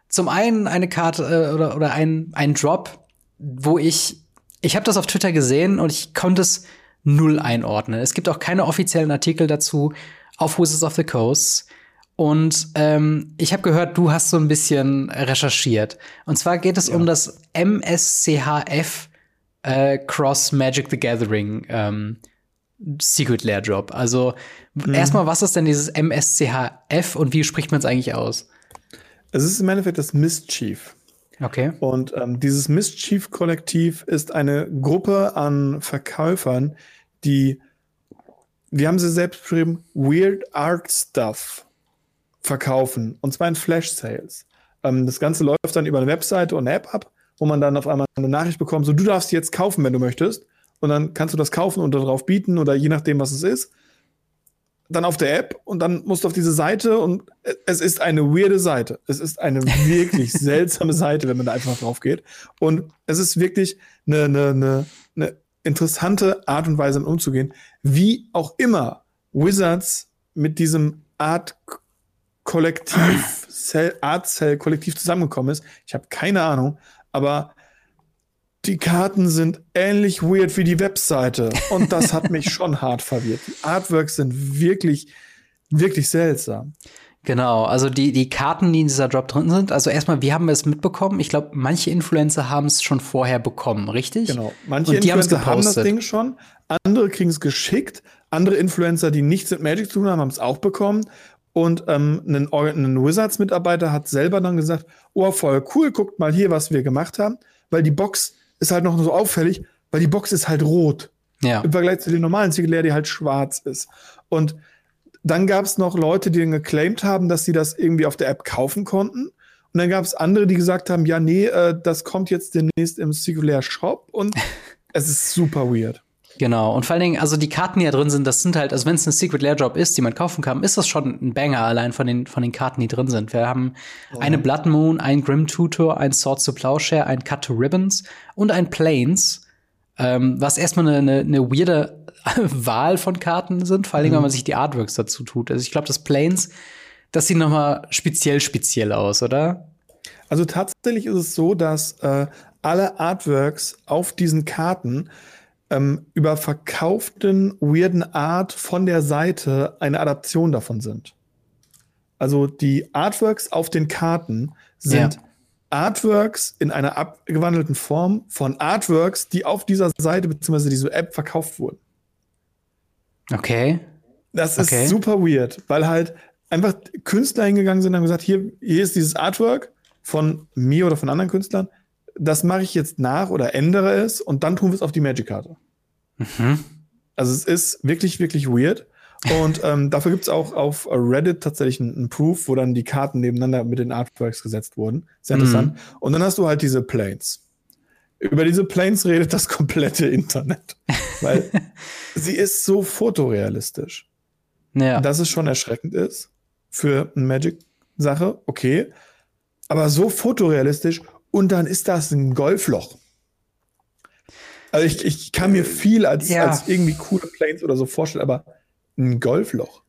Zum einen eine Karte äh, oder, oder ein, ein Drop, wo ich, ich habe das auf Twitter gesehen und ich konnte es null einordnen. Es gibt auch keine offiziellen Artikel dazu auf Wizards of the Coast. Und ähm, ich habe gehört, du hast so ein bisschen recherchiert. Und zwar geht es ja. um das MSCHF äh, Cross Magic the Gathering ähm, Secret Lair Drop. Also mhm. erstmal, was ist denn dieses MSCHF und wie spricht man es eigentlich aus? Es ist im Endeffekt das Mischief. Okay. Und ähm, dieses Mischief-Kollektiv ist eine Gruppe an Verkäufern, die, wir haben sie selbst beschrieben, Weird Art Stuff verkaufen. Und zwar in Flash-Sales. Ähm, das Ganze läuft dann über eine Webseite und eine App ab, wo man dann auf einmal eine Nachricht bekommt, so du darfst jetzt kaufen, wenn du möchtest. Und dann kannst du das kaufen und darauf bieten oder je nachdem, was es ist. Dann auf der App und dann musst du auf diese Seite und es ist eine weirde Seite. Es ist eine wirklich seltsame Seite, wenn man da einfach drauf geht. Und es ist wirklich eine, eine, eine, eine interessante Art und Weise, umzugehen. Wie auch immer Wizards mit diesem Art Kollektiv, Cell, Art Cell Kollektiv zusammengekommen ist. Ich habe keine Ahnung, aber die Karten sind ähnlich weird wie die Webseite und das hat mich schon hart verwirrt. Die Artworks sind wirklich, wirklich seltsam. Genau, also die, die Karten, die in dieser Drop drin sind, also erstmal, wie haben wir es mitbekommen? Ich glaube, manche Influencer haben es schon vorher bekommen, richtig? Genau, manche und die Influencer haben das Ding schon, andere kriegen es geschickt, andere Influencer, die nichts mit Magic zu tun haben, haben es auch bekommen und ähm, ein, ein Wizards-Mitarbeiter hat selber dann gesagt, oh, voll cool, guckt mal hier, was wir gemacht haben. Weil die Box ist halt noch so auffällig, weil die Box ist halt rot. Ja. Im Vergleich zu den normalen Ziegeleer, die halt schwarz ist. Und dann gab es noch Leute, die dann geclaimed haben, dass sie das irgendwie auf der App kaufen konnten. Und dann gab es andere, die gesagt haben, ja, nee, äh, das kommt jetzt demnächst im Singular Shop und es ist super weird. Genau. Und vor allen Dingen, also die Karten, die da drin sind, das sind halt, also wenn es ein Secret Lair Drop ist, die man kaufen kann, ist das schon ein Banger allein von den, von den Karten, die drin sind. Wir haben oh. eine Blood Moon, ein Grim Tutor, ein Sword to Plowshare, ein Cut to Ribbons und ein Planes, ähm, was erstmal eine, eine, eine weirde Wahl von Karten sind, vor allen Dingen, mhm. wenn man sich die Artworks dazu tut. Also ich glaube, das Planes, das sieht noch mal speziell speziell aus, oder? Also tatsächlich ist es so, dass äh, alle Artworks auf diesen Karten ähm, über verkauften weirden Art von der Seite eine Adaption davon sind. Also die Artworks auf den Karten sind ja. Artworks in einer abgewandelten Form von Artworks, die auf dieser Seite bzw. dieser App verkauft wurden. Okay. Das ist okay. super weird, weil halt einfach Künstler hingegangen sind und haben gesagt, hier, hier ist dieses Artwork von mir oder von anderen Künstlern das mache ich jetzt nach oder ändere es und dann tun wir es auf die Magic-Karte. Mhm. Also es ist wirklich, wirklich weird. Und ähm, dafür gibt es auch auf Reddit tatsächlich einen, Proof, wo dann die Karten nebeneinander mit den Artworks gesetzt wurden. Sehr interessant. Mhm. Und dann hast du halt diese Planes. Über diese Planes redet das komplette Internet. Weil sie ist so fotorealistisch. Ja. Dass es schon erschreckend ist für eine Magic-Sache, okay. Aber so fotorealistisch und dann ist das ein Golfloch. Also ich, ich kann mir viel als, ja. als irgendwie coole Planes oder so vorstellen, aber ein Golfloch.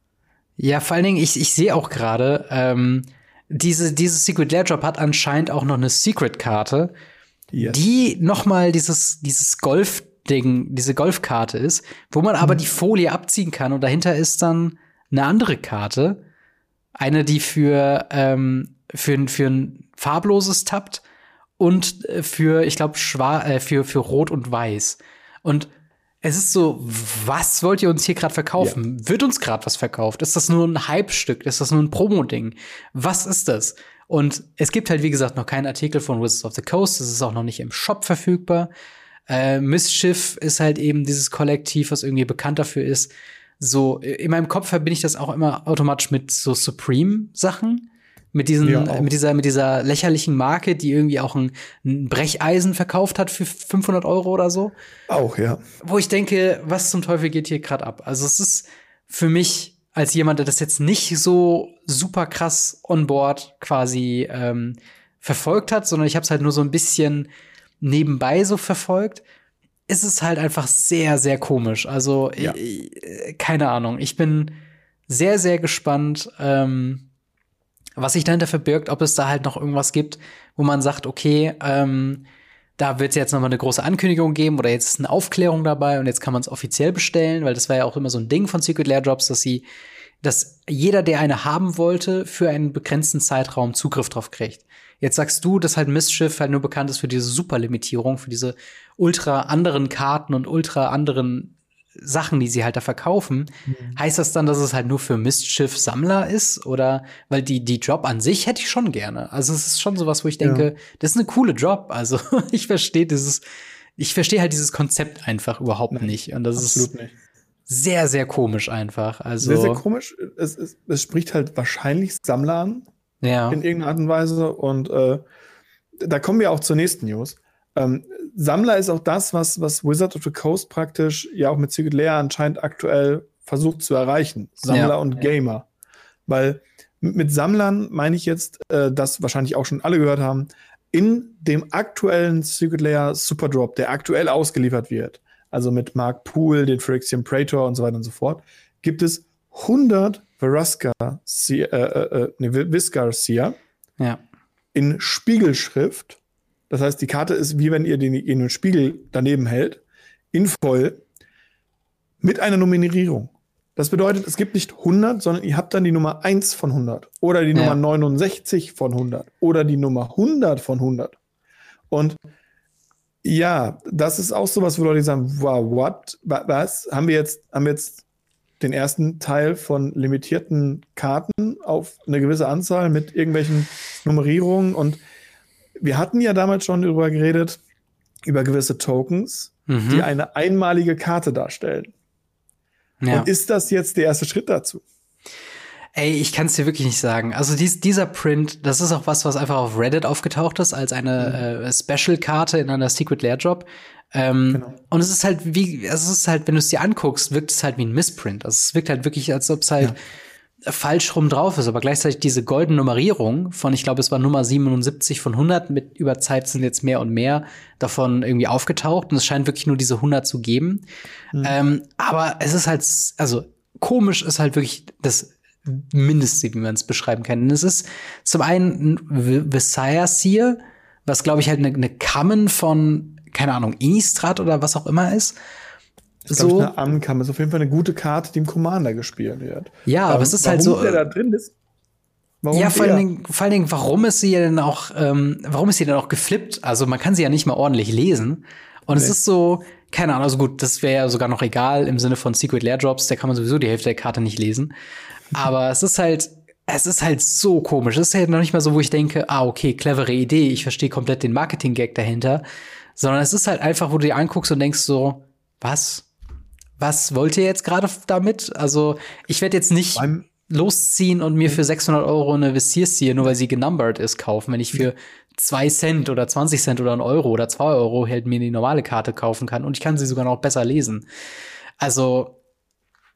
Ja, vor allen Dingen, ich, ich sehe auch gerade, ähm, diese, dieses Secret Lair Drop hat anscheinend auch noch eine Secret-Karte, yes. die noch mal dieses, dieses Golf Golfding, diese Golfkarte ist, wo man aber mhm. die Folie abziehen kann und dahinter ist dann eine andere Karte. Eine, die für, ähm, für, für ein farbloses tappt und äh, für, ich glaube, äh, für, für Rot und Weiß. Und es ist so, was wollt ihr uns hier gerade verkaufen? Ja. Wird uns gerade was verkauft? Ist das nur ein Hype-Stück? Ist das nur ein Promo-Ding? Was ist das? Und es gibt halt, wie gesagt, noch keinen Artikel von Wizards of the Coast. Es ist auch noch nicht im Shop verfügbar. Äh, Mischief ist halt eben dieses Kollektiv, was irgendwie bekannt dafür ist. So, in meinem Kopf verbinde ich das auch immer automatisch mit so Supreme-Sachen mit diesen, ja, mit dieser, mit dieser lächerlichen Marke, die irgendwie auch ein, ein, Brecheisen verkauft hat für 500 Euro oder so. Auch, ja. Wo ich denke, was zum Teufel geht hier gerade ab? Also es ist für mich als jemand, der das jetzt nicht so super krass on board quasi ähm, verfolgt hat, sondern ich habe es halt nur so ein bisschen nebenbei so verfolgt, ist es halt einfach sehr, sehr komisch. Also ja. ich, keine Ahnung. Ich bin sehr, sehr gespannt. Ähm, was sich dahinter verbirgt, ob es da halt noch irgendwas gibt, wo man sagt, okay, ähm, da wird es jetzt noch mal eine große Ankündigung geben oder jetzt ist eine Aufklärung dabei und jetzt kann man es offiziell bestellen, weil das war ja auch immer so ein Ding von Secret Lair Drops, dass sie, dass jeder, der eine haben wollte, für einen begrenzten Zeitraum Zugriff drauf kriegt. Jetzt sagst du, dass halt Mistschiff halt nur bekannt ist für diese Superlimitierung, für diese ultra anderen Karten und ultra anderen Sachen, die sie halt da verkaufen, mhm. heißt das dann, dass es halt nur für Mistschiff-Sammler ist? Oder weil die, die Job an sich hätte ich schon gerne. Also es ist schon sowas, wo ich denke, ja. das ist eine coole Job. Also ich verstehe dieses, ich verstehe halt dieses Konzept einfach überhaupt Nein, nicht. Und das ist nicht. sehr, sehr komisch einfach. Also sehr, sehr komisch. Es, es, es spricht halt wahrscheinlich Sammler an. Ja. In irgendeiner Art und Weise. Und äh, da kommen wir auch zur nächsten News. Ähm, Sammler ist auch das, was, was Wizard of the Coast praktisch ja auch mit Secret Lair anscheinend aktuell versucht zu erreichen. Sammler ja, und Gamer. Weil mit Sammlern meine ich jetzt, äh, das wahrscheinlich auch schon alle gehört haben, in dem aktuellen Secret Lair Super Drop, der aktuell ausgeliefert wird, also mit Mark Poole, den Phyrexian Praetor und so weiter und so fort, gibt es 100 Veraska, äh, äh, nee, Viscar Seer ja. in Spiegelschrift das heißt, die Karte ist wie wenn ihr den, den Spiegel daneben hält, in voll, mit einer Nummerierung. Das bedeutet, es gibt nicht 100, sondern ihr habt dann die Nummer 1 von 100 oder die ja. Nummer 69 von 100 oder die Nummer 100 von 100. Und ja, das ist auch sowas, wo Leute sagen, wow, what, was? Haben wir jetzt, haben wir jetzt den ersten Teil von limitierten Karten auf eine gewisse Anzahl mit irgendwelchen Nummerierungen und wir hatten ja damals schon darüber geredet, über gewisse Tokens, mhm. die eine einmalige Karte darstellen. Ja. Und ist das jetzt der erste Schritt dazu? Ey, ich kann es dir wirklich nicht sagen. Also dies, dieser Print, das ist auch was, was einfach auf Reddit aufgetaucht ist, als eine mhm. äh, Special-Karte in einer Secret Lair Drop. Ähm, genau. Und es ist halt wie, es ist halt, wenn du es dir anguckst, wirkt es halt wie ein Missprint. Also es wirkt halt wirklich, als ob es halt ja falsch rum drauf ist, aber gleichzeitig diese goldene Nummerierung von, ich glaube, es war Nummer 77 von 100, mit über Zeit sind jetzt mehr und mehr davon irgendwie aufgetaucht und es scheint wirklich nur diese 100 zu geben. Mhm. Ähm, aber es ist halt, also komisch ist halt wirklich das Mindeste, wie man es beschreiben kann. Und es ist zum einen ein Visayas hier, was glaube ich halt eine, eine Kammen von, keine Ahnung, Innistrad oder was auch immer ist ist, so. eine Ankam ist auf jeden Fall eine gute Karte, die im Commander gespielt wird. Ja, aber, aber es ist halt so. Der da drin ist. Warum ja, vor allen, Dingen, vor allen Dingen, warum ist sie denn auch, ähm, warum ist sie denn auch geflippt? Also man kann sie ja nicht mal ordentlich lesen. Und nee. es ist so, keine Ahnung, also gut, das wäre ja sogar noch egal im Sinne von Secret Lair Drops, da kann man sowieso die Hälfte der Karte nicht lesen. Aber es ist halt, es ist halt so komisch. Es ist halt noch nicht mal so, wo ich denke, ah, okay, clevere Idee, ich verstehe komplett den Marketing-Gag dahinter. Sondern es ist halt einfach, wo du dir anguckst und denkst so, was? Was wollt ihr jetzt gerade damit? Also, ich werde jetzt nicht Beim losziehen und mir für 600 Euro eine Visierseer, nur weil sie genumbert ist, kaufen. Wenn ich für zwei Cent oder 20 Cent oder ein Euro oder zwei Euro halt mir die normale Karte kaufen kann und ich kann sie sogar noch besser lesen. Also,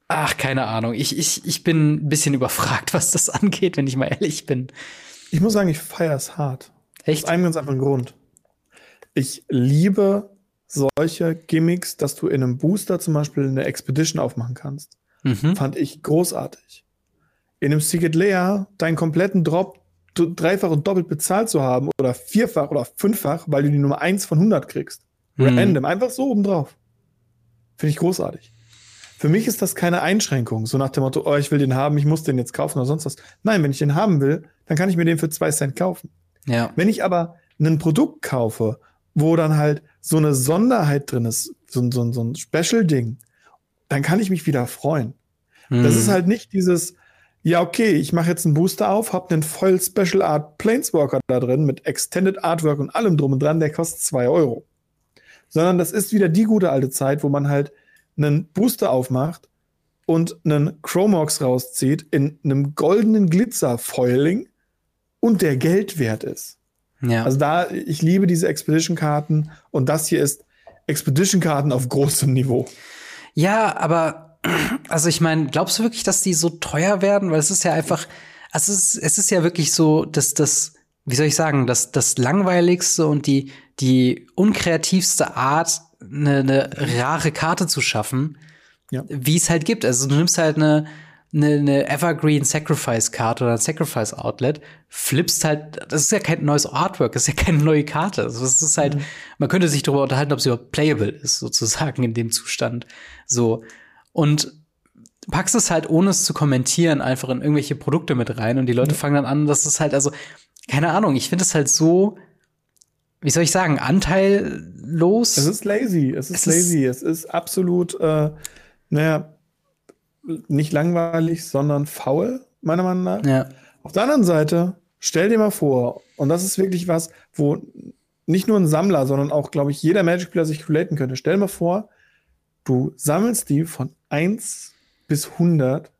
ach, keine Ahnung. Ich, ich, ich bin ein bisschen überfragt, was das angeht, wenn ich mal ehrlich bin. Ich muss sagen, ich feiere es hart. Echt? Aus einem ganz einfachen Grund. Ich liebe solche Gimmicks, dass du in einem Booster zum Beispiel eine Expedition aufmachen kannst. Mhm. Fand ich großartig. In einem Secret Layer deinen kompletten Drop dreifach und doppelt bezahlt zu haben oder vierfach oder fünffach, weil du die Nummer eins von 100 kriegst. Mhm. Random, einfach so obendrauf. Finde ich großartig. Für mich ist das keine Einschränkung, so nach dem Motto, oh, ich will den haben, ich muss den jetzt kaufen oder sonst was. Nein, wenn ich den haben will, dann kann ich mir den für zwei Cent kaufen. Ja. Wenn ich aber ein Produkt kaufe, wo dann halt so eine Sonderheit drin ist, so, so, so ein Special-Ding, dann kann ich mich wieder freuen. Hm. Das ist halt nicht dieses, ja, okay, ich mache jetzt einen Booster auf, hab einen voll Special Art Planeswalker da drin mit Extended Artwork und allem drum und dran, der kostet zwei Euro. Sondern das ist wieder die gute alte Zeit, wo man halt einen Booster aufmacht und einen Chromox rauszieht in einem goldenen Glitzer-Foiling und der Geld wert ist. Ja. Also da, ich liebe diese Expedition-Karten und das hier ist Expedition-Karten auf großem Niveau. Ja, aber also ich meine, glaubst du wirklich, dass die so teuer werden? Weil es ist ja einfach, also es ist, es ist ja wirklich so, dass das, wie soll ich sagen, das, das langweiligste und die, die unkreativste Art, eine, eine rare Karte zu schaffen, Ja. wie es halt gibt. Also du nimmst halt eine, eine, eine Evergreen Sacrifice Karte oder ein Sacrifice Outlet, flippst halt, das ist ja kein neues Artwork, das ist ja keine neue Karte. Also das ist halt, man könnte sich darüber unterhalten, ob sie überhaupt playable ist, sozusagen in dem Zustand. So. Und packst es halt, ohne es zu kommentieren, einfach in irgendwelche Produkte mit rein und die Leute fangen dann an, das ist halt, also, keine Ahnung, ich finde es halt so, wie soll ich sagen, anteillos. Es ist lazy, es ist Es ist- lazy, es ist absolut, äh, naja, nicht langweilig, sondern faul, meiner Meinung nach. ja. Auf der anderen Seite, stell dir mal vor, und das ist wirklich was, wo nicht nur ein Sammler, sondern auch, glaube ich, jeder Magic-Spieler sich relaten könnte. Stell dir mal vor, du sammelst die von 1 bis 100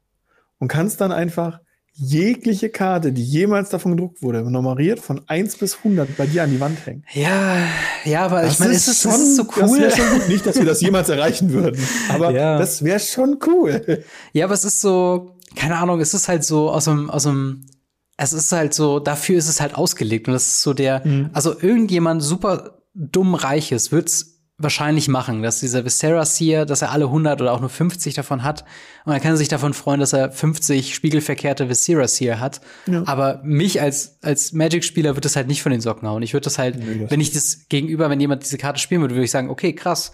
und kannst dann einfach jegliche Karte, die jemals davon gedruckt wurde, nummeriert von 1 bis 100 bei dir an die Wand hängen. Ja, ja, aber ich meine, ist es, ist es so Das cool? wäre schon gut. Nicht, dass wir das jemals erreichen würden, aber Ja. das wäre schon cool. Ja, aber es ist so, keine Ahnung, es ist halt so aus dem, aus dem, es ist halt so, dafür ist es halt ausgelegt. Und das ist so der, Mhm. also irgendjemand super dumm Reiches wird's wahrscheinlich machen, dass dieser Viserys hier, dass er alle 100 oder auch nur 50 davon hat. Und dann kann er sich davon freuen, dass er 50 spiegelverkehrte Viserys hier hat. Ja. Aber mich als, als Magic-Spieler wird das halt nicht von den Socken hauen. Ich würde das halt, Nee, das wenn ich das gegenüber, wenn jemand diese Karte spielen würde, würde ich sagen, okay, krass.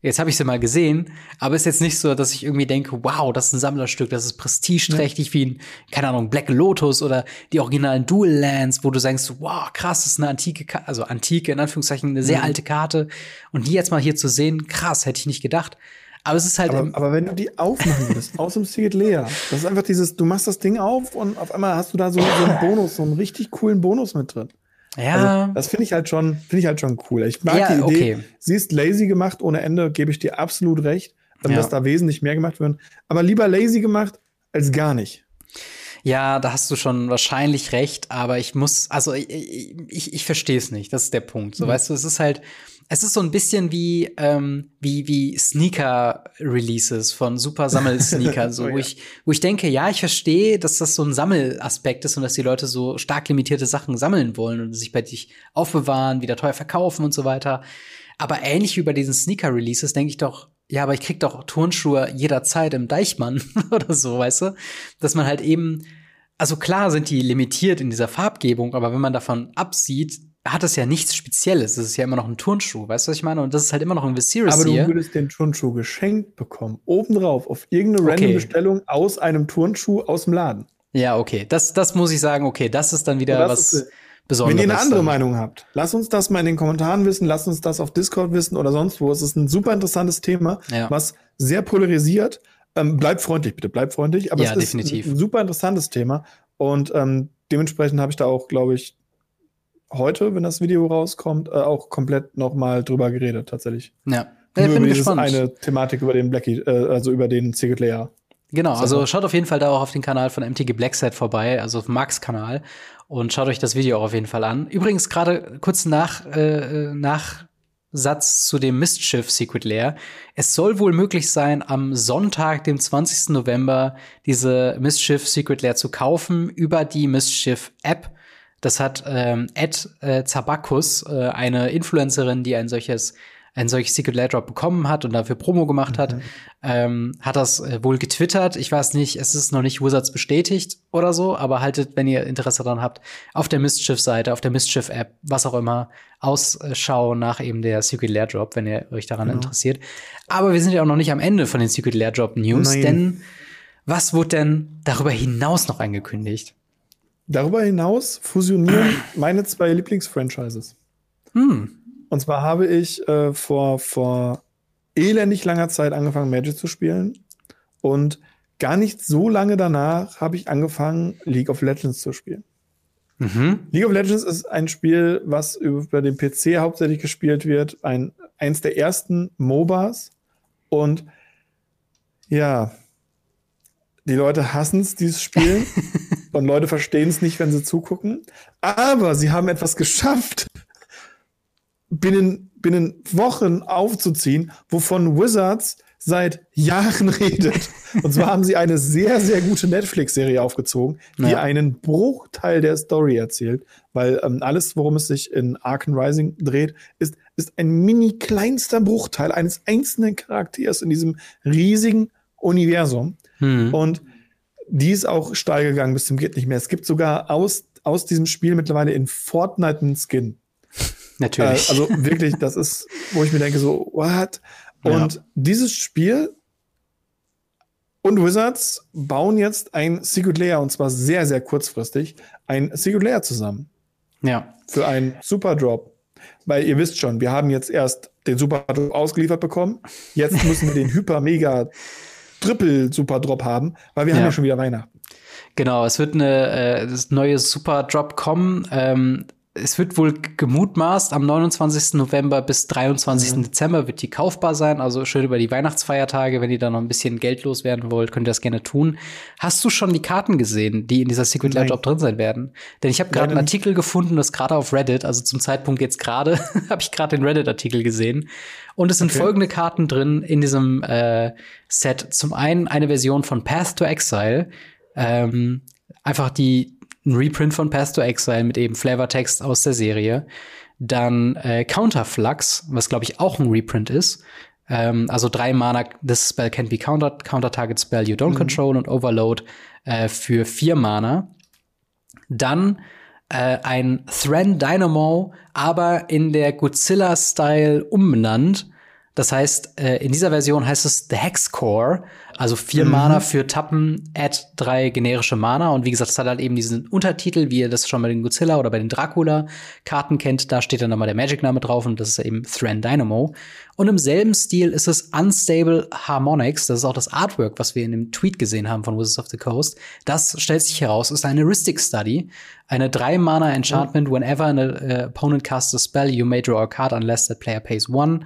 Jetzt habe ich sie mal gesehen, aber ist jetzt nicht so, dass ich irgendwie denke, wow, das ist ein Sammlerstück, das ist prestigeträchtig wie ein, keine Ahnung, Black Lotus oder die originalen Dual Lands, wo du sagst, wow, krass, das ist eine antike, Ka also antike, in Anführungszeichen, eine Mhm. sehr alte Karte. Und die jetzt mal hier zu sehen, krass, hätte ich nicht gedacht. Aber es ist halt, Aber, aber wenn du die aufmachen würdest, aus dem Secret Layer, das ist einfach dieses, du machst das Ding auf und auf einmal hast du da so, so einen Bonus, so einen richtig coolen Bonus mit drin. Ja, Also, das finde ich halt schon, finde ich halt schon cool. Ich mag Ja, die Idee. okay. Sie ist lazy gemacht ohne Ende, gebe ich dir absolut recht, ähm, Ja. dass da wesentlich mehr gemacht wird. Aber lieber lazy gemacht als gar nicht. Ja, da hast du schon wahrscheinlich recht, aber ich muss, also ich, ich, ich verstehe es nicht. Das ist der Punkt. So, weißt du, es ist halt, es ist so ein bisschen wie, ähm, wie, wie Sneaker-Releases von super Sammelsneaker, so, Oh, wo ja. ich, wo ich denke, ja, ich verstehe, dass das so ein Sammelaspekt ist und dass die Leute so stark limitierte Sachen sammeln wollen und sich bei dich aufbewahren, wieder teuer verkaufen und so weiter. Aber ähnlich wie bei diesen Sneaker-Releases denke ich doch, ja, aber ich krieg doch Turnschuhe jederzeit im Deichmann oder so, weißt du? Dass man halt eben, also klar sind die limitiert in dieser Farbgebung, aber wenn man davon absieht, hat es ja nichts Spezielles. Es ist ja immer noch ein Turnschuh, weißt du, was ich meine? Und das ist halt immer noch ein Viserys Aber du würdest den Turnschuh geschenkt bekommen, obendrauf, auf irgendeine random Okay. Bestellung aus einem Turnschuh aus dem Laden. Ja, okay. Das, das muss ich sagen, okay, das ist dann wieder das was ist, Besonderes. Wenn ihr eine andere dann. Meinung habt, lasst uns das mal in den Kommentaren wissen, lasst uns das auf Discord wissen oder sonst wo. Es ist ein super interessantes Thema, Ja. was sehr polarisiert. Ähm, bleibt freundlich, bitte, bleibt freundlich. Aber Ja, es ist definitiv. ein super interessantes Thema. Und ähm, dementsprechend habe ich da auch, glaube ich, heute, wenn das Video rauskommt, äh, auch komplett noch mal drüber geredet, tatsächlich. Ja. Ja, Nur ich bin über gespannt. eine Thematik über den Blackie, äh, also über den Secret Layer. Genau, also schaut auf jeden Fall da auch auf den Kanal von MTG Blackset vorbei, also auf Max Kanal und schaut euch das Video auch auf jeden Fall an. Übrigens gerade kurz nach äh, Nachsatz zu dem Mischief Secret Lair. Es soll wohl möglich sein, am Sonntag, dem 20. November, diese Mischief Secret Lair zu kaufen über die Mischief App. Das hat ähm, Ed äh, Zabakus, äh, eine Influencerin, die ein solches ein solches Secret Lair Drop bekommen hat und dafür Promo gemacht mhm. hat, ähm, hat das äh, wohl getwittert. Ich weiß nicht, es ist noch nicht Wizards bestätigt oder so, aber haltet, wenn ihr Interesse daran habt, auf der Mischief-Seite, auf der Mischief-App, was auch immer, Ausschau nach eben der Secret Lair Drop, wenn ihr euch daran genau. interessiert. Aber wir sind ja auch noch nicht am Ende von den Secret Lair Drop News, Nein. denn was wurde denn darüber hinaus noch angekündigt? Darüber hinaus fusionieren meine zwei Lieblingsfranchises. Hm. Und zwar habe ich äh, vor, vor elendig langer Zeit angefangen, Magic zu spielen. Und gar nicht so lange danach habe ich angefangen, League of Legends zu spielen. Mhm. League of Legends ist ein Spiel, was über den PC hauptsächlich gespielt wird. Ein, eins der ersten MOBAs. Und ja, die Leute hassen es, dieses Spiel. und Leute verstehen es nicht, wenn sie zugucken. Aber sie haben etwas geschafft, binnen, binnen Wochen aufzuziehen, wovon Wizards seit Jahren redet. Und zwar haben sie eine sehr, sehr gute Netflix-Serie aufgezogen, die ja. einen Bruchteil der Story erzählt, weil ähm, alles, worum es sich in Arkham Rising dreht, ist, ist ein mini kleinster Bruchteil eines einzelnen Charakters in diesem riesigen Universum. Hm. Und die ist auch steil gegangen bis zum geht nicht mehr. Es gibt sogar aus, aus diesem Spiel mittlerweile in Fortnite einen Skin. Natürlich. Äh, also wirklich, das ist, wo ich mir denke, so, what? Und ja. dieses Spiel und Wizards bauen jetzt ein Secret Layer und zwar sehr, sehr kurzfristig ein Secret Layer zusammen. Ja. Für einen Super Drop. Weil ihr wisst schon, wir haben jetzt erst den Super Drop ausgeliefert bekommen. Jetzt müssen wir den Hyper Mega Triple Super Drop haben, weil wir ja. haben ja schon wieder Weihnachten. Genau, es wird eine äh, neue Super Drop kommen. Ähm, es wird wohl gemutmaßt, am 29. November bis 23. Mhm. Dezember wird die kaufbar sein. Also schön über die Weihnachtsfeiertage, wenn ihr da noch ein bisschen Geld loswerden wollt, könnt ihr das gerne tun. Hast du schon die Karten gesehen, die in dieser Secret Lair Drop drin sein werden? Denn ich habe gerade einen Artikel gefunden, das gerade auf Reddit, also zum Zeitpunkt jetzt gerade, habe ich gerade den Reddit-Artikel gesehen. Und es sind okay. folgende Karten drin in diesem äh, Set. Zum einen eine Version von Path to Exile. Ähm, einfach die ein Reprint von Path to Exile mit eben Flavortext aus der Serie. Dann äh, Counterflux, was glaube ich auch ein Reprint ist. Ähm, also drei Mana, this spell can be countered, counter target spell you don't mhm. control und Overload äh, für vier Mana. Dann äh, ein Thran Dynamo, aber in der Godzilla-Style umbenannt. Das heißt, äh, in dieser Version heißt es The Hex Core, also vier mhm. Mana für Tappen, add drei generische Mana. Und wie gesagt, es hat halt eben diesen Untertitel, wie ihr das schon bei den Godzilla oder bei den Dracula-Karten kennt. Da steht dann nochmal der Magic-Name drauf und das ist eben Thran Dynamo. Und im selben Stil ist es Unstable Harmonics. Das ist auch das Artwork, was wir in dem Tweet gesehen haben von Wizards of the Coast. Das stellt sich heraus, ist eine Heuristic Study. Eine drei Mana Enchantment. Mhm. Whenever an uh, opponent casts a spell, you may draw a card unless that player pays one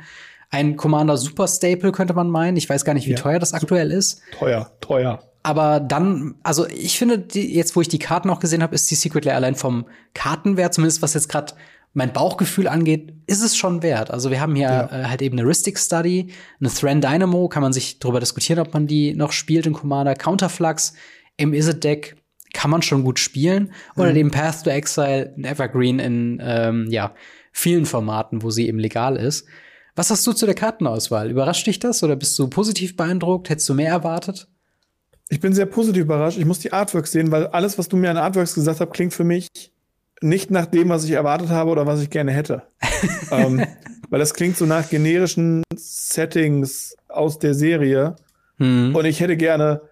ein Commander Super Staple, könnte man meinen. Ich weiß gar nicht, wie ja. teuer das aktuell ist. Teuer, teuer. Aber dann, also ich finde, die, jetzt wo ich die Karten auch gesehen habe, ist die Secret Lair allein vom Kartenwert, zumindest was jetzt gerade mein Bauchgefühl angeht, ist es schon wert. Also wir haben hier ja. äh, halt eben eine Ristic Study, eine Thran Dynamo, kann man sich darüber diskutieren, ob man die noch spielt in Commander. Counterflux im Izzet Deck kann man schon gut spielen. Oder mhm. dem Path to Exile, ein Evergreen in ähm, ja, vielen Formaten, wo sie eben legal ist. Was hast du zu der Kartenauswahl? Überrascht dich das oder bist du positiv beeindruckt? Hättest du mehr erwartet? Ich bin sehr positiv überrascht. Ich muss die Artworks sehen, weil alles, was du mir an Artworks gesagt hast, klingt für mich nicht nach dem, was ich erwartet habe oder was ich gerne hätte. ähm, weil das klingt so nach generischen Settings aus der Serie. Hm. Und ich hätte gerne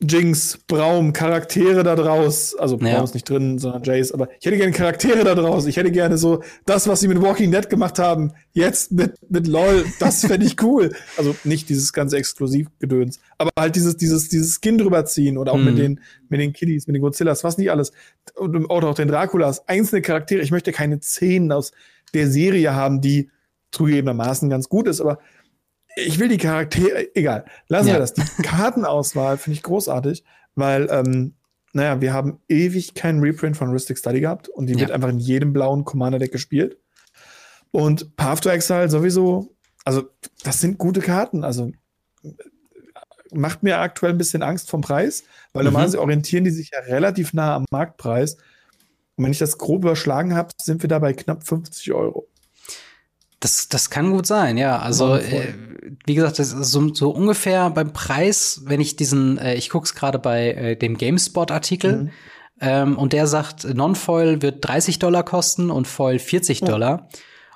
Jinx, Braum, Charaktere da draus, also Braum ja. ist nicht drin, sondern Jace, aber ich hätte gerne Charaktere da draus. Ich hätte gerne so das, was sie mit Walking Dead gemacht haben, jetzt mit, mit LOL, das fände ich cool. Also nicht dieses ganze Exklusivgedöns, aber halt dieses, dieses, dieses Skin drüber ziehen oder auch mhm. mit den, mit den Kiddies, mit den Godzillas, was nicht alles. Oder auch den Draculas, einzelne Charaktere. Ich möchte keine Szenen aus der Serie haben, die zugegebenermaßen ganz gut ist, aber ich will die Charaktere, egal, lassen ja. wir das. Die Kartenauswahl finde ich großartig, weil, ähm, naja, wir haben ewig keinen Reprint von Ristic Study gehabt und die ja. wird einfach in jedem blauen Commander-Deck gespielt. Und Path to Exile sowieso, also das sind gute Karten, also macht mir aktuell ein bisschen Angst vom Preis, weil mhm. normalerweise orientieren die sich ja relativ nah am Marktpreis. Und wenn ich das grob überschlagen habe, sind wir da bei knapp 50 Euro. Das, das kann gut sein, ja. Also, äh, wie gesagt, das ist so, so ungefähr beim Preis, wenn ich diesen, äh, ich gucke es gerade bei äh, dem GameSpot-Artikel, mhm. ähm, und der sagt, Non-Foil wird 30 Dollar kosten und Foil 40 oh. Dollar.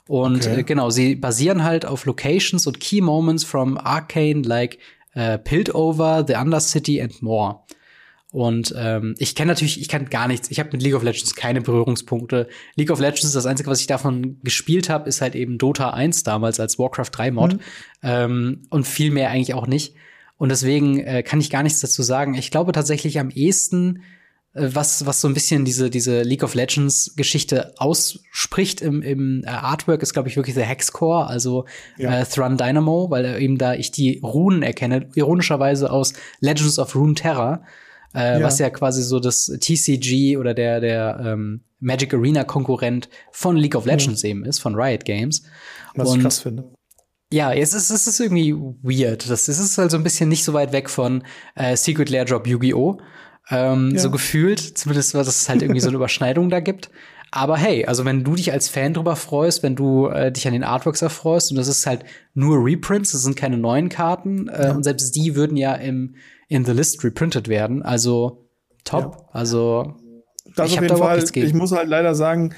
Und okay. äh, genau, sie basieren halt auf Locations und Key Moments from Arcane, like äh, Piltover, The Undercity and more. Und ähm, ich kenne natürlich, ich kann gar nichts. Ich habe mit League of Legends keine Berührungspunkte. League of Legends, das Einzige, was ich davon gespielt habe, ist halt eben Dota 1 damals als Warcraft 3 Mod. Mhm. Ähm, und viel mehr eigentlich auch nicht. Und deswegen äh, kann ich gar nichts dazu sagen. Ich glaube tatsächlich am ehesten, äh, was, was so ein bisschen diese, diese League of Legends Geschichte ausspricht im, im äh, Artwork, ist, glaube ich, wirklich der Hexcore, also ja. äh, Thrun Dynamo, weil äh, eben da ich die Runen erkenne, ironischerweise aus Legends of Rune Terror äh, ja. was ja quasi so das TCG oder der, der ähm, Magic Arena Konkurrent von League of Legends ja. eben ist, von Riot Games. Was Und, ich krass finde. Ja, es ist, es ist irgendwie weird. Das, es ist also ein bisschen nicht so weit weg von äh, Secret Lair Drop Yu-Gi-Oh! Ähm, ja. So gefühlt, zumindest, weil es halt irgendwie so eine Überschneidung da gibt. Aber hey, also wenn du dich als Fan drüber freust, wenn du äh, dich an den Artworks erfreust und das ist halt nur Reprints, das sind keine neuen Karten äh, ja. und selbst die würden ja im in the List reprintet werden. Also top. Ja. Also das ich auf jeden Fall. Ich muss halt leider sagen,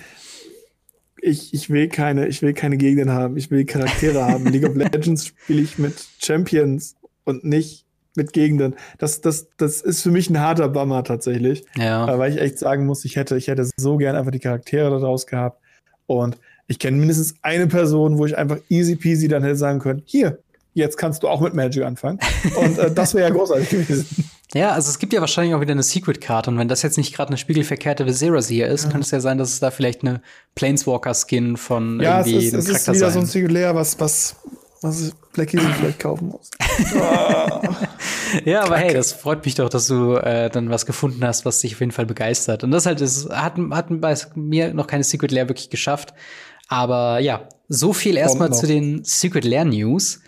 ich, ich will keine, ich will keine Gegner haben. Ich will Charaktere haben. League of Legends spiele ich mit Champions und nicht mit Gegenden. Das, das, das ist für mich ein harter Bummer tatsächlich. Ja. Weil ich echt sagen muss, ich hätte, ich hätte so gern einfach die Charaktere daraus gehabt. Und ich kenne mindestens eine Person, wo ich einfach easy peasy dann hätte sagen können, hier, jetzt kannst du auch mit Magic anfangen. Und äh, das wäre ja großartig gewesen. Ja, also es gibt ja wahrscheinlich auch wieder eine Secret-Karte und wenn das jetzt nicht gerade eine spiegelverkehrte Viserys hier ist, ja. kann es ja sein, dass es da vielleicht eine Planeswalker-Skin von ja, irgendwie es ist, einem es Charakter ist wieder sein. so ein Secret was, was, was Blackie vielleicht kaufen muss. ja, aber hey, das freut mich doch, dass du äh, dann was gefunden hast, was dich auf jeden Fall begeistert. Und das halt ist, hat, hat bei mir noch keine Secret Lair wirklich geschafft. Aber ja, so viel erstmal zu den Secret Lair News.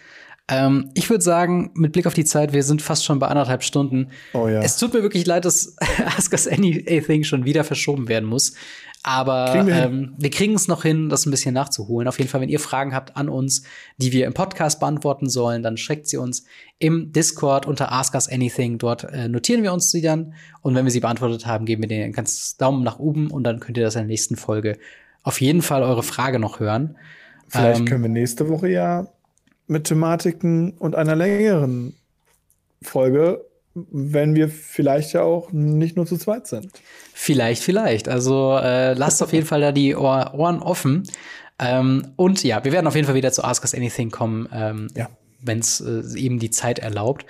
Ähm, ich würde sagen, mit Blick auf die Zeit, wir sind fast schon bei anderthalb Stunden. Oh ja. Es tut mir wirklich leid, dass Ask Us Anything schon wieder verschoben werden muss. Aber kriegen wir, ähm, wir kriegen es noch hin, das ein bisschen nachzuholen. Auf jeden Fall, wenn ihr Fragen habt an uns, die wir im Podcast beantworten sollen, dann schickt sie uns im Discord unter Ask Us Anything. Dort äh, notieren wir uns sie dann. Und wenn wir sie beantwortet haben, geben wir den ganz Daumen nach oben und dann könnt ihr das in der nächsten Folge auf jeden Fall eure Frage noch hören. Vielleicht ähm, können wir nächste Woche ja mit Thematiken und einer längeren Folge, wenn wir vielleicht ja auch nicht nur zu zweit sind. Vielleicht, vielleicht. Also äh, lasst auf jeden Fall da die Ohr Ohren offen. Ähm, und ja, wir werden auf jeden Fall wieder zu Ask Us Anything kommen, ähm, ja. wenn es äh, eben die Zeit erlaubt.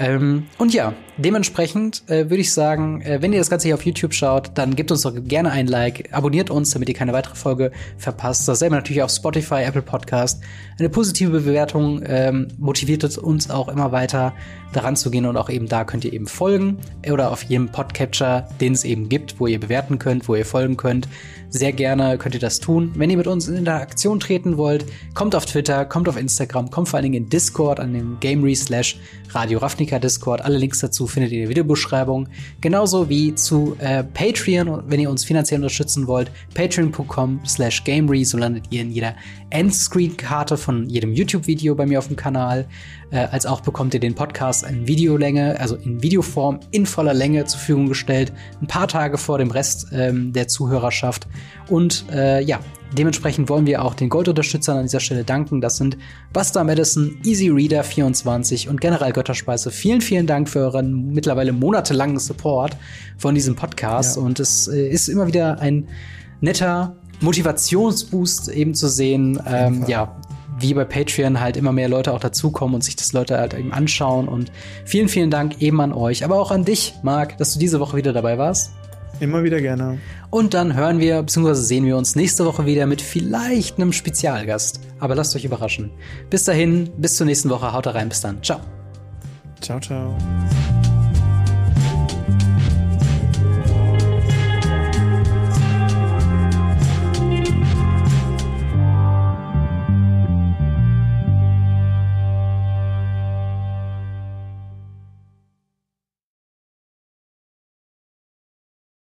Ähm, und ja, dementsprechend äh, würde ich sagen, äh, wenn ihr das Ganze hier auf YouTube schaut, dann gebt uns doch gerne ein Like, abonniert uns, damit ihr keine weitere Folge verpasst. Dasselbe natürlich auf Spotify, Apple Podcast. Eine positive Bewertung ähm, motiviert uns auch immer weiter daran zu gehen und auch eben da könnt ihr eben folgen oder auf jedem Podcatcher, den es eben gibt, wo ihr bewerten könnt, wo ihr folgen könnt. Sehr gerne könnt ihr das tun. Wenn ihr mit uns in Interaktion treten wollt, kommt auf Twitter, kommt auf Instagram, kommt vor allen Dingen in Discord an dem Gamery slash Radio Ravnica Discord. Alle Links dazu findet ihr in der Videobeschreibung. Genauso wie zu äh, Patreon, wenn ihr uns finanziell unterstützen wollt. Patreon.com slash Gamery, so landet ihr in jeder Endscreen-Karte von jedem YouTube-Video bei mir auf dem Kanal. Äh, als auch bekommt ihr den Podcast in Videolänge, also in Videoform in voller Länge zur Verfügung gestellt, ein paar Tage vor dem Rest ähm, der Zuhörerschaft. Und äh, ja, dementsprechend wollen wir auch den Goldunterstützern an dieser Stelle danken. Das sind Buster Madison, Easy Reader 24 und General Götterspeise. Vielen, vielen Dank für euren mittlerweile monatelangen Support von diesem Podcast. Ja. Und es äh, ist immer wieder ein netter Motivationsboost eben zu sehen, ähm, ja, wie bei Patreon halt immer mehr Leute auch dazukommen und sich das Leute halt eben anschauen. Und vielen, vielen Dank eben an euch, aber auch an dich, Marc, dass du diese Woche wieder dabei warst. Immer wieder gerne. Und dann hören wir bzw. sehen wir uns nächste Woche wieder mit vielleicht einem Spezialgast. Aber lasst euch überraschen. Bis dahin, bis zur nächsten Woche. Haut rein, bis dann. Ciao. Ciao, ciao.